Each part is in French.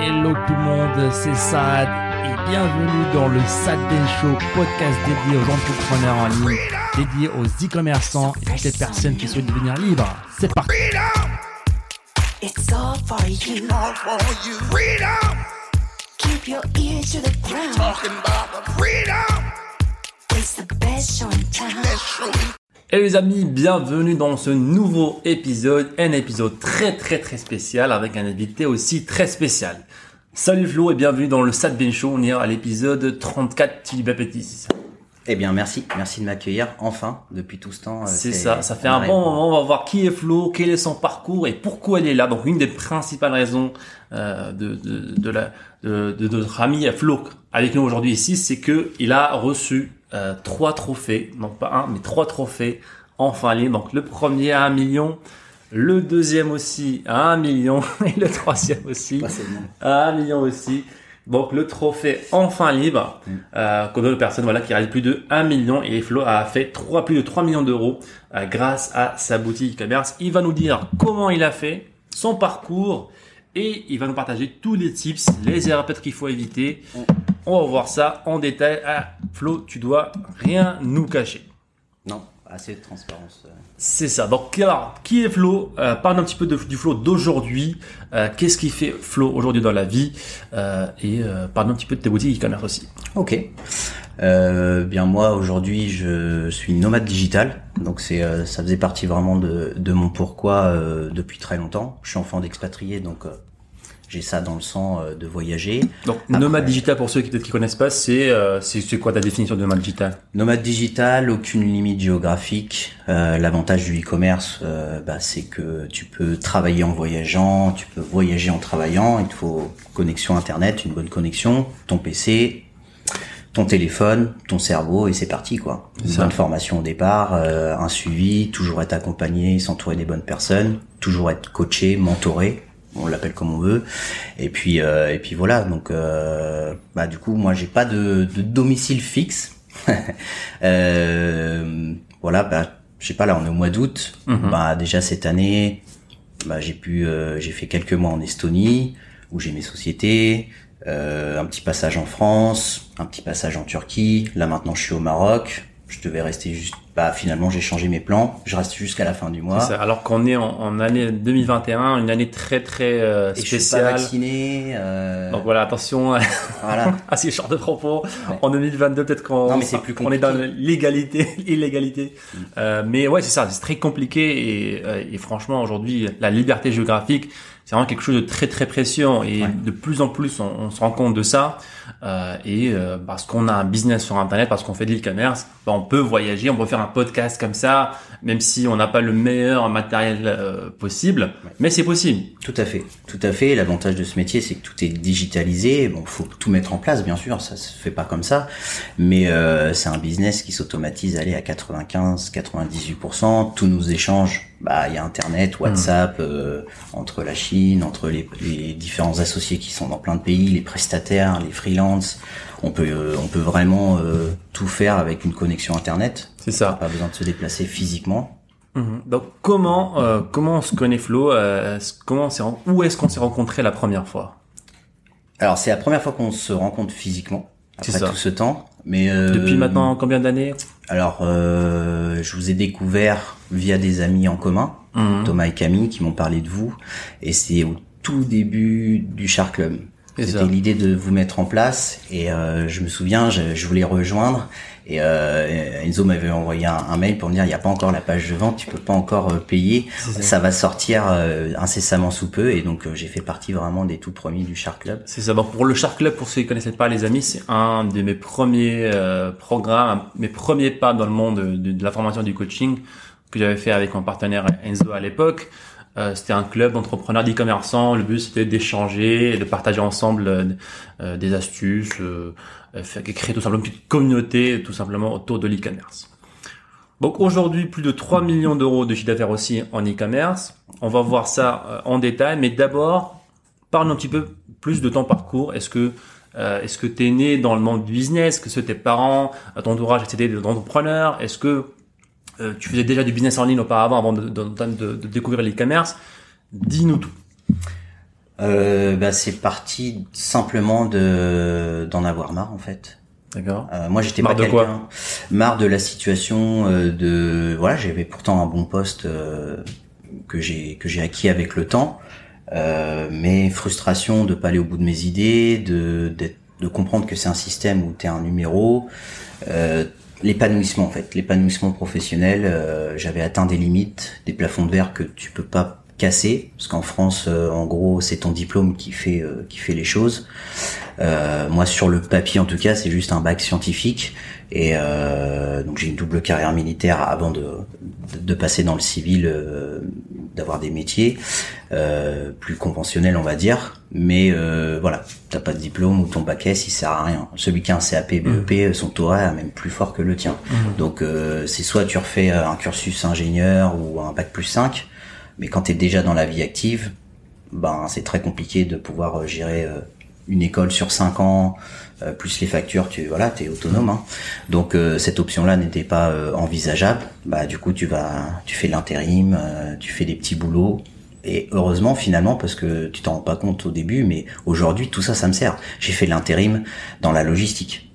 Hello tout le monde, c'est Sad et bienvenue dans le Sad Ben Show, podcast dédié aux entrepreneurs en ligne, dédié aux e-commerçants et toutes les personnes qui souhaitent devenir libres. C'est parti. It's all for you. all for you. Freedom, Keep your ear to the ground. talking about the freedom. It's the best show in town. Show. Et les amis, bienvenue dans ce nouveau épisode, un épisode très très très spécial avec un invité aussi très spécial. Salut Flo et bienvenue dans le Sad Ben Show, on est à l'épisode 34, tu dis pas petit, c'est ça Eh bien, merci, merci de m'accueillir enfin depuis tout ce temps. euh, C'est ça, ça fait un bon moment, on va voir qui est Flo, quel est son parcours et pourquoi elle est là. Donc une des principales raisons euh, de, de, de, la, de, de notre ami Flo avec nous aujourd'hui ici, c'est que il a reçu euh, trois trophées, non pas un, mais trois trophées. Enfin libre. Donc le premier à un million, le deuxième aussi à un million et le troisième aussi à un million aussi. Donc le trophée enfin libre, euh, qu'on donne aux personnes voilà, qui réalisent plus de 1 million et Flo a fait 3, plus de 3 millions d'euros euh, grâce à sa boutique e-commerce. Il va nous dire comment il a fait, son parcours et il va nous partager tous les tips, les erreurs peut-être qu'il faut éviter. On va voir ça en détail. Ah, Flo, tu dois rien nous cacher. Non, assez de transparence. euh. C'est ça. Donc, alors, qui est Flo? Euh, Parle un petit peu de- du Flo d'aujourd'hui. Euh, Qu'est-ce qui fait Flo aujourd'hui dans la vie? Euh, Et euh, parle un petit peu de tes boutiques e-commerce aussi. Ok. Euh, bien moi aujourd'hui je suis nomade digital, donc c'est euh, ça faisait partie vraiment de, de mon pourquoi euh, depuis très longtemps. Je suis enfant d'expatrié, donc euh, j'ai ça dans le sang euh, de voyager. Donc, Après- nomade digital, pour ceux qui peut-être qui connaissent pas, c'est euh, c'est c'est quoi ta définition de nomade digital? Nomade digital, aucune limite géographique. Euh, L'avantage du e-commerce, euh, bah, c'est que tu peux travailler en voyageant, tu peux voyager en travaillant. Il te faut connexion internet, une bonne connexion, ton PC, ton téléphone, ton cerveau et c'est parti quoi. Une bonne formation au départ, euh, un suivi, toujours être accompagné, s'entourer des bonnes personnes, toujours être coaché, mentoré. On l'appelle comme on veut. Et puis euh, et puis voilà. Donc euh, bah du coup moi j'ai pas de, de domicile fixe. Euh, voilà, bah, je sais pas, là, on est au mois d'août. Mhm. Bah, déjà cette année, bah, j'ai pu, euh, j'ai fait quelques mois en Estonie, où j'ai mes sociétés, euh, un petit passage en France, un petit passage en Turquie. Là, maintenant, je suis au Maroc. Je devais rester juste, bah, finalement, j'ai changé mes plans. Je reste jusqu'à la fin du mois. Ça. Alors qu'on est en, en année 2021, une année très très euh, Et je suis pas spéciale. vacciné. euh, Donc voilà, attention voilà. à ces genres de propos. En 2022, peut-être qu'on Non, mais c'est plus on est dans l'égalité, illégalité. Euh, mais ouais, c'est ça, c'est très compliqué et, euh, et franchement, aujourd'hui, la liberté géographique, c'est vraiment quelque chose de très très précieux et Ouais. de plus en plus, on, on se rend compte de ça. Euh, et euh, parce qu'on a un business sur Internet, parce qu'on fait de l'e-commerce, bah, on peut voyager, on peut faire un podcast comme ça, même si on n'a pas le meilleur matériel euh, possible, mais c'est possible. Tout à fait, tout à fait. L'avantage de ce métier, c'est que tout est digitalisé. Bon, faut tout mettre en place, bien sûr, ça se fait pas comme ça, mais euh, c'est un business qui s'automatise, allez à 95, 98%. Tous nos échanges, bah, il y a Internet, WhatsApp, euh, entre la Chine, entre les, les différents associés qui sont dans plein de pays, les prestataires, les freelances. On peut, euh, on peut vraiment euh, tout faire avec une connexion Internet. C'est ça. Pas besoin de se déplacer physiquement. Mhm. Donc comment euh, comment on se connaît Flo euh, Comment on s'est où est-ce qu'on s'est rencontré la première fois? Alors c'est la première fois qu'on se rencontre physiquement C'est après ça. tout ce temps. Mais euh, Depuis maintenant combien d'années Alors euh, je vous ai découvert via des amis en commun, Mhm. Thomas et Camille, qui m'ont parlé de vous, et c'est au tout début du Char Club. C'était l'idée de vous mettre en place, et euh, je me souviens, je, je voulais rejoindre. Et euh, Enzo m'avait envoyé un, un mail pour me dire il n'y a pas encore la page de vente, tu peux pas encore euh, payer, ça. ça. va sortir euh, incessamment sous peu et donc euh, j'ai fait partie vraiment des tout premiers du Char Club. C'est ça. Donc pour le Shark Club, pour ceux qui connaissaient pas les amis, c'est un de mes premiers euh, programmes, mes premiers pas dans le monde de, de la formation et du coaching que j'avais fait avec mon partenaire Enzo à l'époque. Euh, c'était un club d'entrepreneurs d'e-commerçants. Le but c'était d'échanger et de partager ensemble euh, des astuces, euh, créer tout simplement une petite communauté tout simplement autour de l'e-commerce. Donc aujourd'hui, plus de 3 millions d'euros de chiffre d'affaires aussi en e-commerce. On va voir ça euh, en détail, mais d'abord, parle un petit peu plus de ton parcours. Est-ce que euh, est-ce que tu es né dans le monde du business? Est-ce que tes parents, euh, ton entourage étaient des entrepreneurs? Est-ce que euh, tu faisais déjà du business en ligne auparavant avant de découvrir l'e-commerce? Dis-nous tout. Euh, bah, c'est parti simplement de d'en avoir marre en fait. D'accord. Euh, moi, j'étais Marre pas de quoi quelqu'un marre de la situation euh, de voilà, j'avais pourtant un bon poste euh, que j'ai que j'ai acquis avec le temps, euh, mais frustration de pas aller au bout de mes idées, de d'être- de comprendre que c'est un système où tu es un numéro, euh, l'épanouissement en fait, l'épanouissement professionnel, euh, j'avais atteint des limites, des plafonds de verre que tu peux pas casser parce qu'en France euh, en gros c'est ton diplôme qui fait euh, qui fait les choses euh, moi, sur le papier, en tout cas, c'est juste un bac scientifique. Et euh, donc, j'ai une double carrière militaire avant de, de, passer dans le civil, euh, d'avoir des métiers euh, plus conventionnels, on va dire. Mais euh, voilà, t'as pas de diplôme ou ton bac S, il sert à rien. Celui qui a un CAP, BEP, son taux horaire est même plus fort que le tien. Donc, euh, c'est soit tu refais un cursus ingénieur ou un bac plus 5, mais quand t'es déjà dans la vie active, ben c'est très compliqué de pouvoir euh, gérer euh, une école sur cinq ans euh, plus les factures tu voilà t'es autonome hein. donc cette option là n'était pas envisageable. Bah du coup tu vas tu fais l'intérim tu fais des petits boulots. Et heureusement finalement parce que tu t'en rends pas compte au début mais aujourd'hui tout ça ça me sert. J'ai fait l'intérim dans la logistique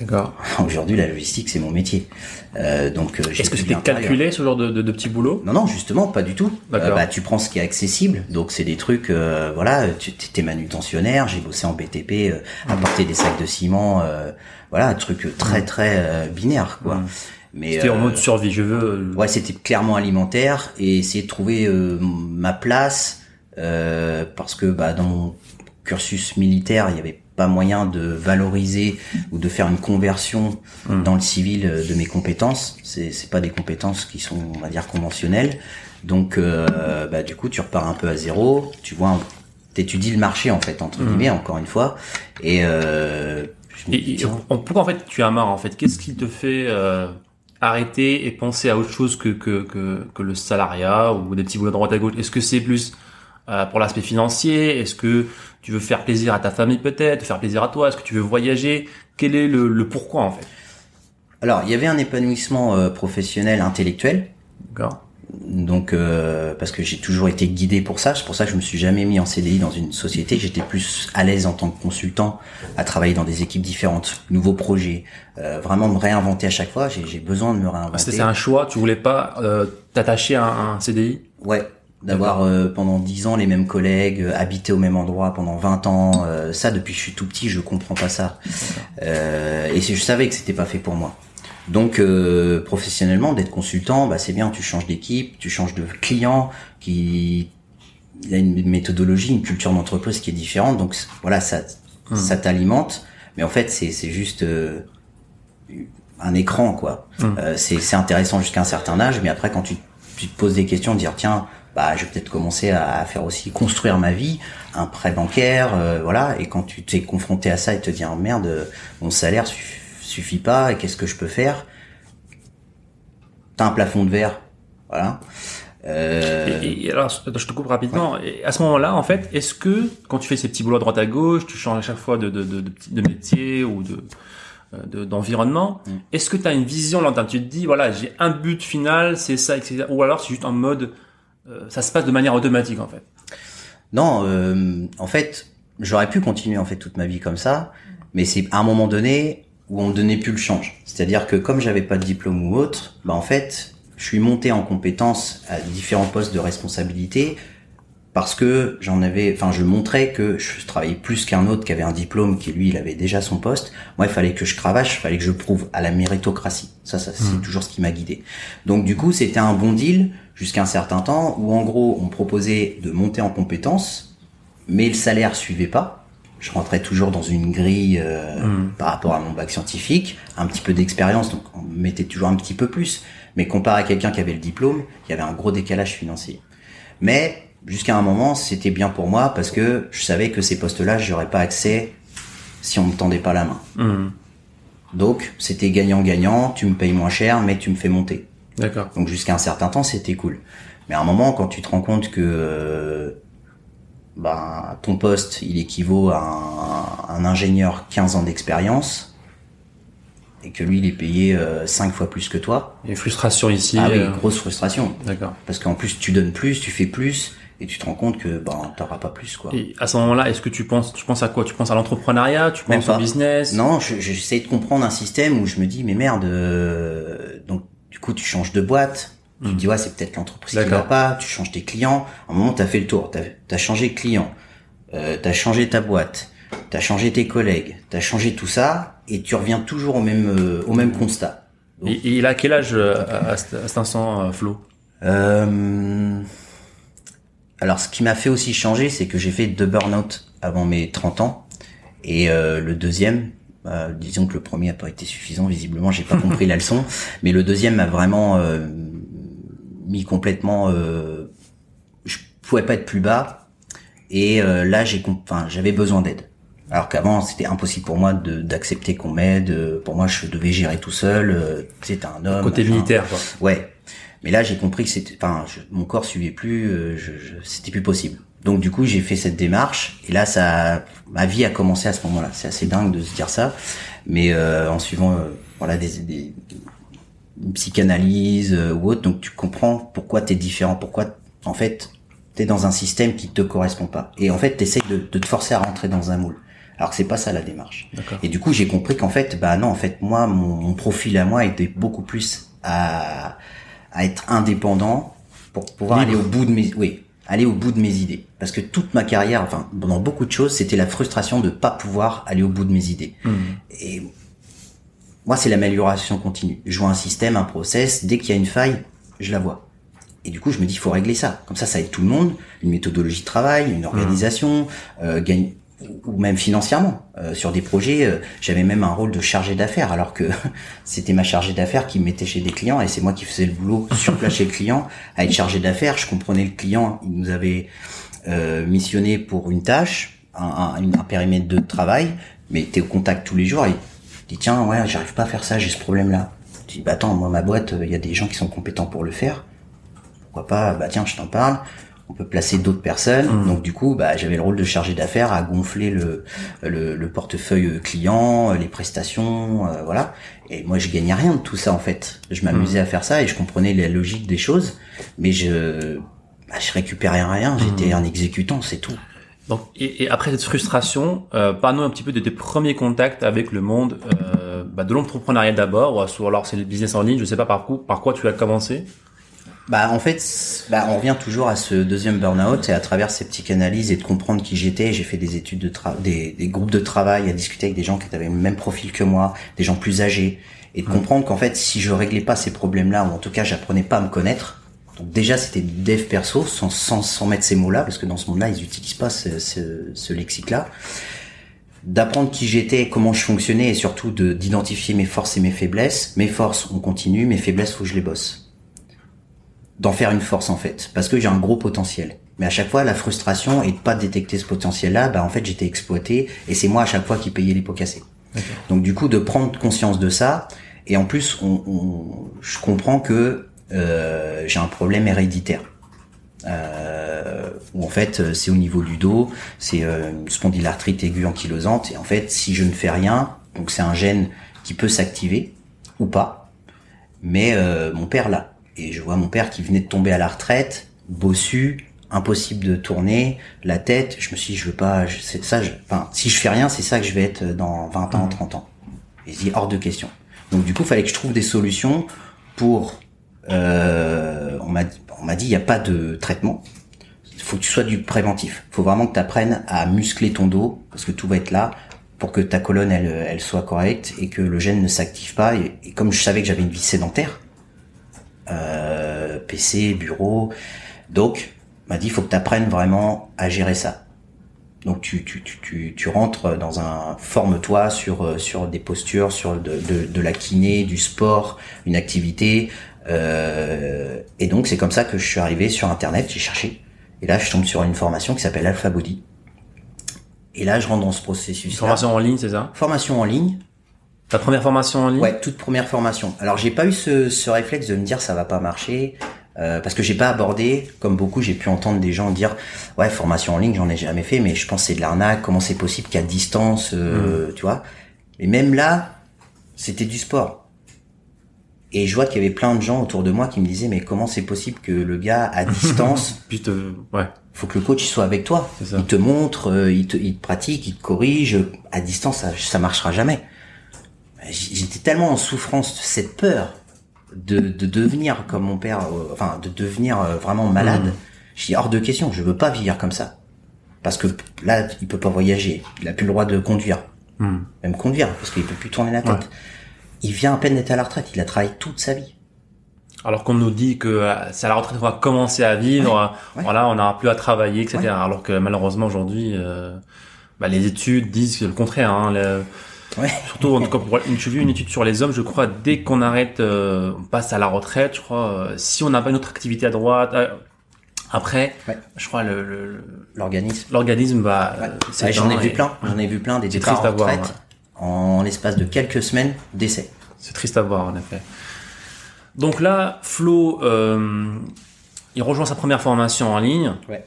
D'accord. aujourd'hui la logistique c'est mon métier Euh, donc euh, j'ai Est-ce que c'était calculé ce genre de, de, de petits boulots Non, non, justement, pas du tout. Euh, bah, tu prends ce qui est accessible. Donc, c'est des trucs, euh, voilà, tu es manutentionnaire, j'ai bossé en BTP, euh, apporter des sacs de ciment, euh, voilà, un truc très, très euh, binaire, quoi. Mais C'était en mode survie. Je veux. Ouais, c'était clairement alimentaire et essayer de trouver euh, ma place euh, parce que bah, dans mon cursus militaire, il n'y avait pas moyen de valoriser ou de faire une conversion dans le civil euh, de mes compétences. C'est c'est pas des compétences qui sont, on va dire, conventionnelles. Donc, euh, bah, du coup, tu repars un peu à zéro. Tu vois, t'étudies le marché en fait, entre guillemets, encore une fois. Et, euh, je me Et, dis, et- pourquoi en fait tu as marre en fait? Qu'est-ce qui te fait euh, arrêter et penser à autre chose que, que, que, que le salariat ou des petits boulots de droite à gauche? Est-ce que c'est plus euh, pour l'aspect financier? Est-ce que tu veux faire plaisir à ta famille peut-être, faire plaisir à toi Est-ce que tu veux voyager? Quel est le, le pourquoi en fait? Alors, il y avait un épanouissement euh, professionnel, intellectuel. D'accord. Donc, euh, parce que j'ai toujours été guidé pour ça, c'est pour ça que je me suis jamais mis en CDI dans une société. J'étais plus à l'aise en tant que consultant à travailler dans des équipes différentes, nouveaux projets, euh, vraiment me réinventer à chaque fois. J'ai besoin de me réinventer. C'était un choix. Tu voulais pas euh, t'attacher à un, un CDI Ouais, d'avoir euh, pendant 10 ans les mêmes collègues, euh, habiter au même endroit pendant 20 ans, euh, ça depuis que je suis tout petit, je comprends pas ça. Euh, et je savais que c'était pas fait pour moi. Donc euh, professionnellement, d'être consultant, bah, c'est bien, tu changes d'équipe, tu changes de client, qui il a une méthodologie, une culture d'entreprise qui est différente, donc voilà, ça, ça t'alimente. Mais en fait, c'est c'est juste euh, un écran, quoi. Euh, c'est c'est intéressant jusqu'à un certain âge, mais après, quand tu, tu te poses des questions, dire tiens, bah, je vais peut-être commencer à faire aussi construire ma vie, un prêt bancaire, euh, voilà. Et quand tu t'es confronté à ça et te dire merde, euh, mon salaire suff- suffit pas, et qu'est-ce que je peux faire? T'as un plafond de verre, voilà. Euh, Et, et alors, je te coupe rapidement. Et à ce moment-là, en fait, est-ce que quand tu fais ces petits boulots à droite à gauche, tu changes à chaque fois de, de, de, de, petit- de métier ou de euh, de- d'environnement, Mm. est-ce que tu as une vision là Tu te dis, voilà, j'ai un but final, c'est ça, etc. Ou alors c'est juste en mode, ça se passe de manière automatique, en fait. Non, euh, en fait, j'aurais pu continuer en fait toute ma vie comme ça, mais c'est à un moment donné où on me donnait plus le change. C'est-à-dire que comme j'avais pas de diplôme ou autre, bah en fait, je suis monté en compétences à différents postes de responsabilité parce que j'en avais, enfin, je montrais que je travaillais plus qu'un autre qui avait un diplôme, qui lui, il avait déjà son poste. Moi, il fallait que je cravache, il fallait que je prouve à la méritocratie. Ça, ça, c'est toujours ce qui m'a guidé. Donc, du coup, c'était un bon deal jusqu'à un certain temps où, en gros, on me proposait de monter en compétences, mais le salaire suivait pas. Je rentrais toujours dans une grille euh, par rapport à mon bac scientifique, un petit peu d'expérience, donc on me mettait toujours un petit peu plus. Mais comparé à quelqu'un qui avait le diplôme, il y avait un gros décalage financier. Mais jusqu'à un moment, c'était bien pour moi parce que je savais que ces postes-là, j'aurais pas accès si on me tendait pas la main. Mhm. Donc, c'était gagnant-gagnant, tu me payes moins cher, mais tu me fais monter. D'accord. Donc jusqu'à un certain temps, c'était cool. Mais à un moment, quand tu te rends compte que euh, ben, ton poste, il équivaut à un, un ingénieur 15 ans d'expérience, et que lui, il est payé euh, 5 fois plus que toi, Et frustration ici. ah oui, euh, grosse frustration. D'accord. Parce qu'en plus, tu donnes plus, tu fais plus, et tu te rends compte que ben t'auras pas plus quoi. Et à ce moment-là, est-ce que tu penses, tu penses à quoi? Tu penses à l'entrepreneuriat? Tu penses au business? Non, je- je- j'essaie de comprendre un système où je me dis mais merde, euh, donc du coup tu changes de boîte, tu te dis ouais c'est peut-être l'entreprise qui va pas, tu changes tes clients, à un moment t'as fait le tour, t'as as changé de client, euh, t'as changé ta boîte, t'as changé tes collègues, t'as changé tout ça et tu reviens toujours au même euh, au même constat. Et, et il a quel âge euh, à, à cet à cet instant, euh, Flo? Euh, alors, ce qui m'a fait aussi changer, c'est que j'ai fait deux burn-out avant mes 30 ans. Et euh, le deuxième, euh, disons que le premier a pas été suffisant, visiblement, j'ai pas compris la leçon. Mais le deuxième m'a vraiment euh, mis complètement... Euh, je pouvais pas être plus bas. Et euh, là, j'ai, enfin, j'avais besoin d'aide. Alors qu'avant, c'était impossible pour moi de, d'accepter qu'on m'aide. Pour moi, je devais gérer tout seul. Euh, C'était un homme. Côté militaire, quoi. Ouais. Mais là, j'ai compris que c'était, enfin, mon corps suivait plus, euh, je, je- c'était plus possible. Donc du coup, j'ai fait cette démarche et là, ça, ma vie a commencé à ce moment-là. C'est assez dingue de se dire ça, mais euh, en suivant, euh, voilà, des, des une psychanalyse euh, ou autre, donc tu comprends pourquoi t'es différent, pourquoi, en fait, t'es dans un système qui te correspond pas. Et en fait, t'essayes de, de te forcer à rentrer dans un moule. Alors que c'est pas ça la démarche. Et du coup, j'ai compris qu'en fait, bah non, en fait, moi, mon, mon profil à moi était beaucoup plus à, à être indépendant pour pouvoir Libre. aller au bout de mes, oui, aller au bout de mes idées. Parce que toute ma carrière, enfin, dans beaucoup de choses, c'était la frustration de pas pouvoir aller au bout de mes idées. Hmm. Et moi, c'est l'amélioration continue. Je vois un système, un process, dès qu'il y a une faille, je la vois. Et du coup, je me dis, il faut régler ça. Comme ça, ça aide tout le monde. Une méthodologie de travail, une organisation, euh, gagne, ou même financièrement. Euh, sur des projets, euh, j'avais même un rôle de chargé d'affaires, alors que c'était ma chargée d'affaires qui me mettait chez des clients et c'est moi qui faisais le boulot sur place chez le client. À être chargé d'affaires, je comprenais le client. Il nous avait euh, missionné pour une tâche, un, un- un périmètre de travail, mais t'es au contact tous les jours et tu dis tiens ouais j'arrive pas à faire ça, j'ai ce problème là. Tu dis bah attends moi ma boîte il y a des gens qui sont compétents pour le faire. Pourquoi pas bah tiens je t'en parle. On peut placer d'autres personnes. Donc du coup bah j'avais le rôle de chargé d'affaires à gonfler le, le le portefeuille client, les prestations, euh, voilà. Et moi je gagnais rien de tout ça en fait. Je m'amusais à faire ça et je comprenais la logique des choses, mais je bah, je récupérais rien. J'étais un exécutant, c'est tout. Donc, et, et après cette frustration, euh, parle-nous un petit peu de tes premiers contacts avec le monde euh, bah, de l'entrepreneuriat d'abord, ou alors c'est le business en ligne, je sais pas par, quoi- par quoi tu as commencé. Bah en fait, bah, on revient toujours à ce deuxième burn-out et à travers ces psychanalyses et de comprendre qui j'étais, j'ai fait des études de tra des, des groupes de travail, à discuter avec des gens qui avaient le même profil que moi, des gens plus âgés, et de comprendre qu'en fait, si je réglais pas ces problèmes-là, ou en tout cas j'apprenais pas à me connaître, donc déjà c'était du dev perso, sans, sans, sans mettre ces mots-là, parce que dans ce monde-là, ils utilisent pas ce, ce, ce lexique-là, d'apprendre qui j'étais, comment je fonctionnais, et surtout de d'identifier mes forces et mes faiblesses. Mes forces, on continue, mes faiblesses, faut que je les bosse d'en faire une force en fait, parce que j'ai un gros potentiel. Mais à chaque fois, la frustration et de pas détecter ce potentiel-là, bah en fait j'étais exploité et c'est moi à chaque fois qui payais les pots cassés. Donc du coup de prendre conscience de ça et en plus on, on- je comprends que euh, j'ai un problème héréditaire. Euh, où en fait euh, c'est au niveau du dos, c'est euh, une spondylarthrite aiguë ankylosante et en fait si je ne fais rien, donc c'est un gène qui peut s'activer ou pas, mais euh, mon père l'a. Et je vois mon père qui venait de tomber à la retraite, bossu, impossible de tourner, la tête, je me suis dit, je veux pas, je- c'est ça, je, enfin, si je fais rien, c'est ça que je vais être dans 20 ans, 30 ans. Et je dis, hors de question. Donc du coup, il fallait que je trouve des solutions pour, euh, on m'a dit, on m'a dit, il n'y a pas de traitement. Il faut que tu sois du préventif. Il faut vraiment que tu apprennes à muscler ton dos, parce que tout va être là, pour que ta colonne, elle, elle soit correcte, et que le gène ne s'active pas. Et, et comme je savais que j'avais une vie sédentaire, euh, PC, bureau. Donc, m'a dit, il faut que tu apprennes vraiment à gérer ça. Donc, tu, tu, tu, tu, tu rentres dans un... Forme-toi sur, euh, sur des postures, sur de, de, de la kiné, du sport, une activité. Euh, et donc, c'est comme ça que je suis arrivé sur Internet, j'ai cherché. Et là, je tombe sur une formation qui s'appelle Alpha Body. Et là, je rentre dans ce processus. Formation en ligne, c'est ça? Formation en ligne. Ta première formation en ligne Ouais, toute première formation. Alors j'ai pas eu ce, ce réflexe de me dire ça va pas marcher euh, parce que j'ai pas abordé comme beaucoup j'ai pu entendre des gens dire ouais formation en ligne j'en ai jamais fait mais je pense que c'est de l'arnaque comment c'est possible qu'à distance euh, tu vois mais même là c'était du sport et je vois qu'il y avait plein de gens autour de moi qui me disaient mais comment c'est possible que le gars à distance Puis te... ouais. faut que le coach il soit avec toi. Il te montre, euh, il, te, il te pratique, il te corrige. À distance, ça, ça marchera jamais. J'étais tellement en souffrance de cette peur de, de devenir comme mon père, euh, enfin de devenir euh, vraiment malade. Mhm. Je dis hors de question, je veux pas vieillir comme ça. Parce que là, il peut pas voyager, il a plus le droit de conduire, Hmm. même conduire, parce qu'il peut plus tourner la tête. Ouais. Il vient à peine d'être à la retraite, il a travaillé toute sa vie. Alors qu'on nous dit que euh, c'est à la retraite qu'on va commencer à vivre, ouais. voilà, on n'aura plus à travailler, etc. Alors que malheureusement aujourd'hui, euh, bah, les études disent le contraire. Hein, le- Ouais. Surtout, en tout cas, pour une, j'ai vu une étude sur les hommes, je crois, dès qu'on arrête, euh, on passe à la retraite, je crois, euh, si on n'a pas une autre activité à droite, euh, après, Ouais. je crois, le, le- le- L'organisme. l'organisme va. Ouais. j'en ai vu plein, j'en ai vu plein des départs en voir, retraite en l'espace de quelques semaines d'essai. C'est triste à voir, en effet. Donc là, Flo, il rejoint sa première formation en ligne. Ouais.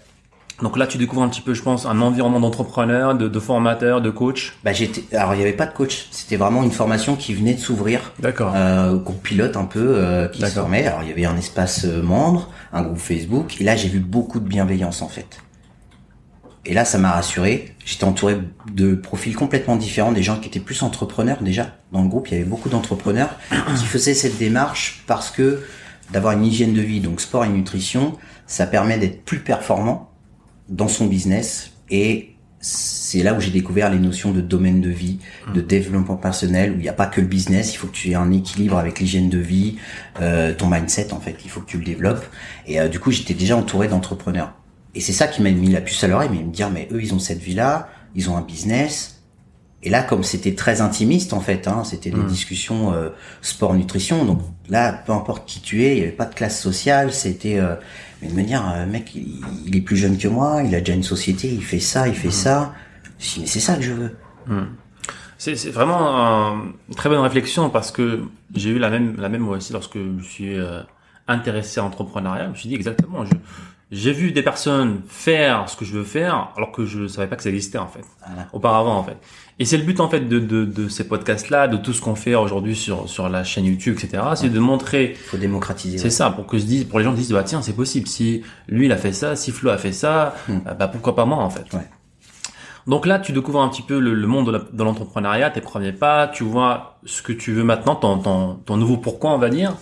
Donc là, tu découvres un petit peu, je pense, un environnement d'entrepreneur, de, de formateur, de coach. Bah j'étais, alors il y avait pas de coach, c'était vraiment une formation qui venait de s'ouvrir, D'accord. euh, qu'on pilote un peu, euh, qui se formait. Alors il y avait un espace euh, membre, un groupe Facebook, et là j'ai vu beaucoup de bienveillance en fait. Et là ça m'a rassuré. J'étais entouré de profils complètement différents, des gens qui étaient plus entrepreneurs déjà. Dans le groupe il y avait beaucoup d'entrepreneurs qui faisaient cette démarche parce que d'avoir une hygiène de vie, donc sport et nutrition, ça permet d'être plus performant dans son business et c'est là où j'ai découvert les notions de domaine de vie, de développement personnel, où il n'y a pas que le business, il faut que tu aies un équilibre avec l'hygiène de vie, euh, ton mindset en fait, il faut que tu le développes. Et euh, du coup, j'étais déjà entouré d'entrepreneurs. Et c'est ça qui m'a mis la puce à l'oreille, mais me dire, mais eux, ils ont cette vie-là, ils ont un business. Et là, comme c'était très intimiste en fait, hein, c'était des discussions euh, sport-nutrition, donc là, peu importe qui tu es, il n'y avait pas de classe sociale, c'était... mais de me dire, euh, mec, il, est plus jeune que moi, il a déjà une société, il fait ça, il fait ça. Je dis, mais c'est ça que je veux. C'est c'est vraiment un- une très bonne réflexion parce que j'ai eu la même, la même aussi lorsque je suis euh, intéressé à l'entrepreneuriat. Je me suis dit exactement, je- j'ai vu des personnes faire ce que je veux faire alors que je savais pas que ça existait en fait. Voilà. auparavant en fait. Et c'est le but en fait de, de, de ces podcasts-là, de tout ce qu'on fait aujourd'hui sur, sur la chaîne YouTube, etc. C'est de montrer, faut démocratiser. c'est ouais. ça, pour que se dise, pour les gens se disent, bah tiens, c'est possible. Si lui il a fait ça, si Flo a fait ça, Hmm. euh, bah pourquoi pas moi en fait. Ouais. Donc là, tu découvres un petit peu le, le monde de l'entrepreneuriat, tes premiers pas, tu vois ce que tu veux maintenant, ton, ton, ton nouveau pourquoi on va dire.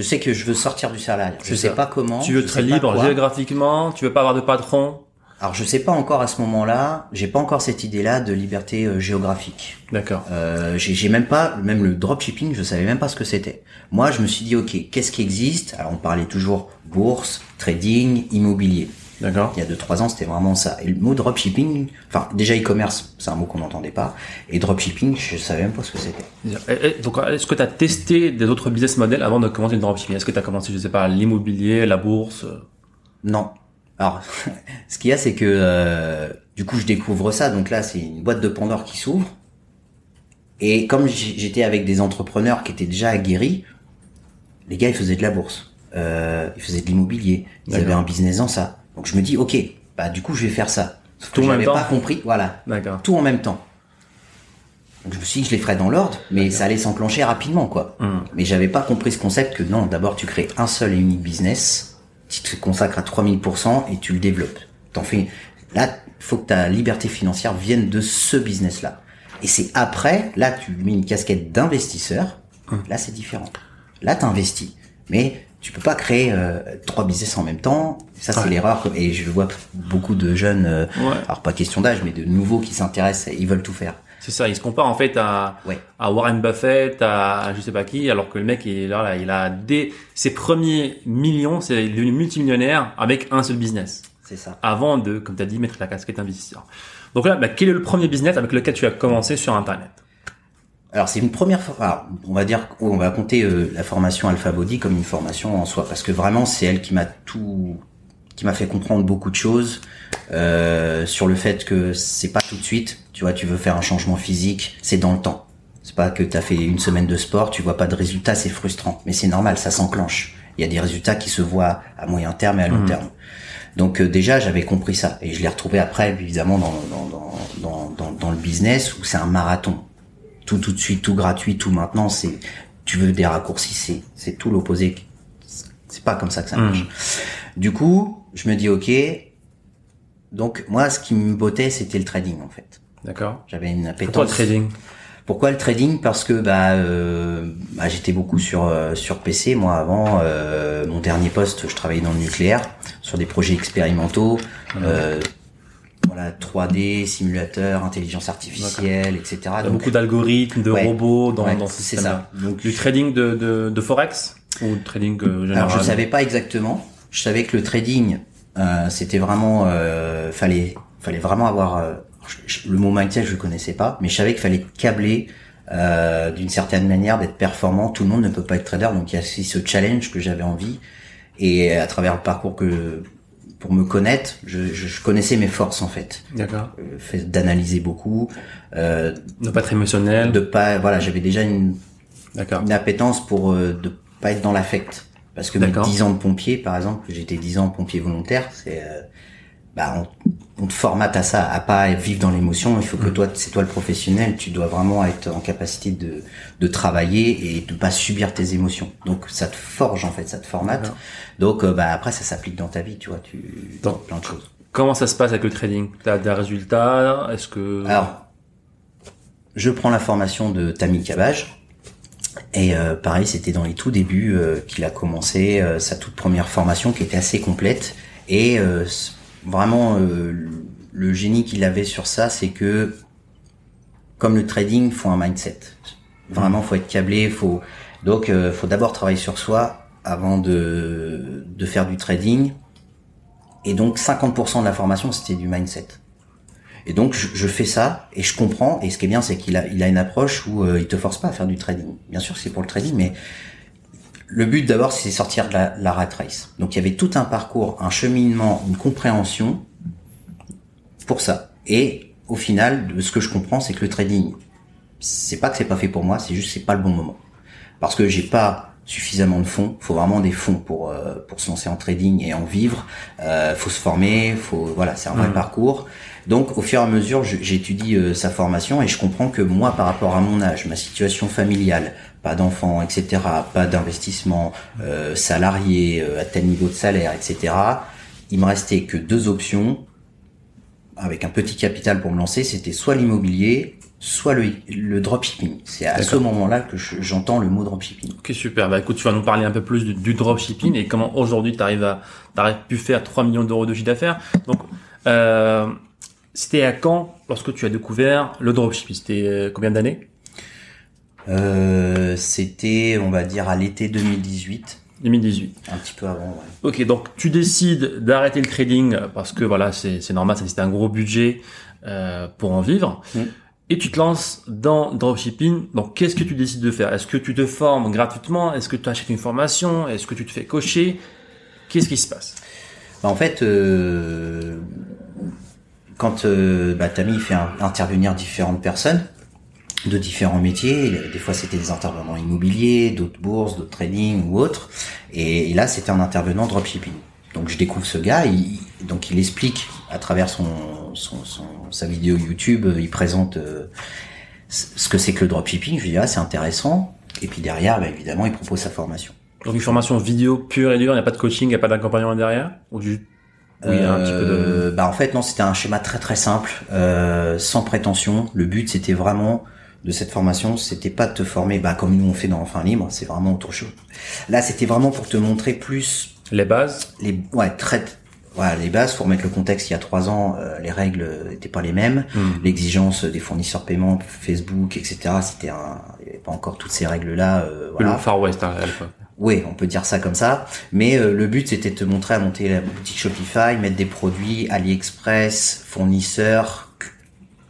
Je sais que je veux sortir du salariat. Je sais ça. pas comment. tu veux être libre géographiquement, tu veux pas avoir de patron. Alors je sais pas encore à ce moment-là, j'ai pas encore cette idée-là de liberté euh, géographique. D'accord. Euh, j'ai j'ai même pas, même le dropshipping, je savais même pas ce que c'était. Moi, je me suis dit, ok, qu'est-ce qui existe? Alors on parlait toujours bourse, trading, immobilier. D'accord. Il y a deux trois ans, c'était vraiment ça. Et le mot dropshipping, enfin déjà e-commerce, c'est un mot qu'on n'entendait pas. Et dropshipping, je savais même pas ce que c'était. Donc, est-ce que tu as testé des autres business models avant de commencer le dropshipping? Est-ce que tu as commencé, je sais pas, l'immobilier, la bourse? Non. Alors, ce qu'il y a, c'est que euh, du coup, je découvre ça. Donc là, c'est une boîte de Pandore qui s'ouvre. Et comme j'étais avec des entrepreneurs qui étaient déjà aguerris, les gars, ils faisaient de la bourse, euh, ils faisaient de l'immobilier, ils avaient un business dans ça. Donc je me dis, ok, bah du coup, je vais faire ça. Sauf que Tout en même temps pas compris, voilà, D'accord. tout en même temps. Donc je me suis dit que je les ferais dans l'ordre, mais ça allait s'enclencher rapidement, quoi. Hum. Mais j'avais pas compris ce concept que non, d'abord tu crées un seul et unique business, tu te consacres à 3000% et tu le développes. T'en fais, là, faut que ta liberté financière vienne de ce business-là. Et c'est après, là, tu mets une casquette d'investisseur, là, c'est différent. Là, t'investis. Mais tu peux pas créer euh, trois business en même temps. Ça, c'est Ouais. l'erreur. Et je vois beaucoup de jeunes, euh, Ouais. alors pas question d'âge, mais de nouveaux qui s'intéressent, ils veulent tout faire. C'est ça, il se compare en fait à, Ouais. à Warren Buffett, à, à je sais pas qui, alors que le mec, il, est là, là, il a des, ses premiers millions, c'est devenu multimillionnaire avec un seul business. C'est ça. Avant de, comme tu as dit, mettre la casquette investisseur. Donc là, bah, quel est le premier business avec lequel tu as commencé sur Internet? Alors c'est une première fois. on va dire, on va compter euh, la formation Alpha Body comme une formation en soi, parce que vraiment c'est elle qui m'a tout, qui m'a fait comprendre beaucoup de choses euh, sur le fait que c'est pas tout de suite. Tu vois, tu veux faire un changement physique, c'est dans le temps. C'est pas que t'as fait une semaine de sport, tu vois pas de résultats, c'est frustrant. Mais c'est normal, ça s'enclenche. Il y a des résultats qui se voient à moyen terme et à long terme. Donc euh, déjà j'avais compris ça et je l'ai retrouvé après évidemment dans dans dans, dans, dans le business où c'est un marathon tout tout de suite, tout gratuit, tout maintenant, c'est tu veux des raccourcis, c'est c'est tout l'opposé. C'est pas comme ça que ça marche. Du coup, je me dis ok, Donc moi, ce qui me bottait, c'était le trading en fait. D'accord. J'avais une appétence. Pourquoi le trading? Pourquoi le trading? Parce que bah, euh, bah, j'étais beaucoup sur euh, sur PC moi avant. euh, mon dernier poste, je travaillais dans le nucléaire sur des projets expérimentaux. euh, voilà, 3D, simulateur, intelligence artificielle, etc. Il y a Donc, beaucoup d'algorithmes, de Ouais. robots dans, ouais, dans ce c'est système-là. ça. Donc, Du trading de, de, de forex ou trading euh, général? Alors je savais pas exactement. Je savais que le trading, euh, c'était vraiment, euh, fallait, fallait vraiment avoir euh, je- je- le mot mindset, je le connaissais pas, mais je savais qu'il fallait câbler euh, d'une certaine manière d'être performant. Tout le monde ne peut pas être trader, donc il y a aussi ce challenge que j'avais envie. Et à travers le parcours que pour me connaître, je, je, je connaissais mes forces en fait, D'accord. Euh, fait d'analyser beaucoup, euh, Ne pas être émotionnel. de pas, voilà, j'avais déjà une D'accord. une appétence pour euh, de pas être dans l'affect. Parce que mes D'accord. 10 ans de pompier, par exemple, j'étais 10 ans pompier volontaire, c'est euh, bah on, on te formate à ça, à pas vivre dans l'émotion. Il faut Mm. que toi, c'est toi le professionnel, tu dois vraiment être en capacité de de travailler et de pas subir tes émotions. Donc ça te forge en fait, ça te formate. Donc euh, bah après ça s'applique dans ta vie, tu vois, tu dans plein de choses. Comment ça se passe avec le trading? T'as des résultats? Est-ce que Alors, je prends la formation de Tammy Cabage. Et euh, pareil, c'était dans les tout débuts euh, qu'il a commencé sa toute première formation qui était assez complète. Et vraiment, euh, le génie qu'il avait sur ça, c'est que comme le trading, faut un mindset. Vraiment, faut être câblé. Faut donc, euh, faut d'abord travailler sur soi avant de de faire du trading. Et donc, 50% de la formation, c'était du mindset. Et donc je, je fais ça et je comprends. Et ce qui est bien, c'est qu'il a, il a une approche où euh, il te force pas à faire du trading. Bien sûr, c'est pour le trading, mais le but d'abord, c'est sortir de la, la rat race. Donc il y avait tout un parcours, un cheminement, une compréhension pour ça. Et au final, de ce que je comprends, c'est que le trading, c'est pas que c'est pas fait pour moi, c'est juste que c'est pas le bon moment. Parce que j'ai pas suffisamment de fonds. Faut vraiment des fonds pour euh, pour se lancer en trading et en vivre. Euh, faut se former. Faut voilà, c'est un vrai Mhm. parcours. Donc au fur et à mesure, j'étudie euh, sa formation et je comprends que moi, par rapport à mon âge, ma situation familiale, pas d'enfants, etc., pas d'investissement, euh, salarié, euh, à tel niveau de salaire, etc., il me restait que deux options avec un petit capital pour me lancer. C'était soit l'immobilier, soit le, le dropshipping. C'est à ce moment-là que je- j'entends le mot dropshipping. Ok, super. Bah écoute, tu vas nous parler un peu plus du, du dropshipping et comment aujourd'hui tu arrives à t'arrives pu faire 3 millions d'euros de chiffre d'affaires. Donc, euh, c'était à quand lorsque tu as découvert le dropshipping? C'était euh, combien d'années? Euh, c'était, on va dire, à l'été 2018, 2018. un petit peu avant. Ouais. Ok, donc tu décides d'arrêter le trading parce que voilà, c'est c'est normal, ça c'était un gros budget euh, pour en vivre. Mm. Et tu te lances dans dropshipping. Donc qu'est-ce que tu décides de faire? Est-ce que tu te formes gratuitement? Est-ce que tu achètes une formation? Est-ce que tu te fais cocher Qu'est-ce qui se passe? Bah, en fait, euh, quand euh, bah, Tammy fait intervenir différentes personnes de différents métiers, des fois c'était des intervenants immobiliers, d'autres bourses, d'autres trading ou autres, et, là c'était un intervenant dropshipping. Donc je découvre ce gars, donc il explique à travers son, son, son- sa vidéo YouTube, euh, il présente euh, ce que c'est que le dropshipping. Je lui dis ah c'est intéressant, et puis derrière, bah, évidemment, il propose sa formation. Donc une formation vidéo pure et dure, il n'y a pas de coaching, il n'y a pas d'accompagnement derrière? Ou juste... Oui, un petit peu de... Euh, Bah en fait non, c'était un schéma très très simple, euh, sans prétention. Le but c'était vraiment de cette formation, c'était pas de te former bah comme nous on fait dans Enfin Libre, c'est vraiment autre chose. Là c'était vraiment pour te montrer plus Les bases? les ouais très voilà, les bases, pour mettre le contexte, il y a trois ans, euh, les règles n'étaient pas les mêmes. Hmm. L'exigence des fournisseurs paiement, Facebook, etc. C'était un, il n'y avait pas encore toutes ces règles-là. Euh, Le voilà. Far West hein. Oui, on peut dire ça comme ça. Mais euh, le but, c'était de te montrer à monter la boutique Shopify, mettre des produits, AliExpress, fournisseurs,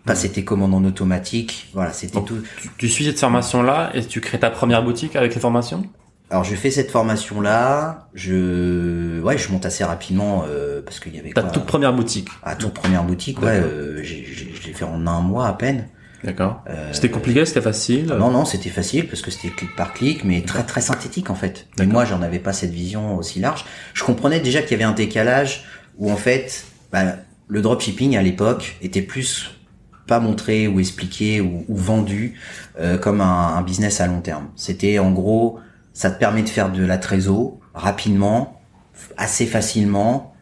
passer tes commandes en automatique. Voilà, c'était tout. Tu, tu suis cette formation-là et tu crées ta première boutique avec les formations? Alors, je fais cette formation-là. Je, ouais, je monte assez rapidement euh, parce qu'il y avait Ta quoi toute première boutique à toute première boutique. Ouais, euh, j'ai, fait en un mois à peine. D'accord. Euh, C'était compliqué, c'était facile Non, non, c'était facile parce que c'était clic par clic, mais très très synthétique en fait. Mais moi, j'en avais pas cette vision aussi large. Je comprenais déjà qu'il y avait un décalage où en fait, bah, le dropshipping à l'époque était plus pas montré ou expliqué ou, ou vendu euh, comme un, un business à long terme. C'était en gros, ça te permet de faire de la trésor rapidement, assez facilement,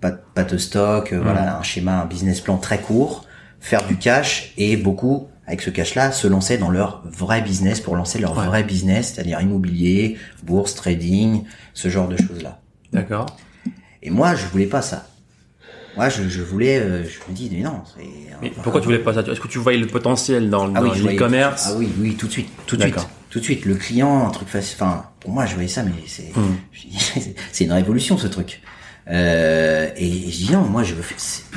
pas, de- pas de stock, Mm. euh, voilà, un schéma, un business plan très court, faire du cash et beaucoup avec ce cash-là se lancer dans leur vrai business pour lancer leur Ouais. vrai business, c'est-à-dire immobilier, bourse, trading, ce genre de choses-là. D'accord. Et moi, je voulais pas ça. Moi, je, je voulais, euh, je me dis, mais non. c'est- Mais pourquoi tu voulais pas ça? Est-ce que tu voyais le potentiel dans, ah dans oui, l'e-commerce Ah oui, oui, tout de suite, tout de suite. Tout de suite. Le client, un truc facile. Enfin, pour moi, je voyais ça, mais c'est, dis, c'est une révolution ce truc. Euh, et je dis non, moi, je veux.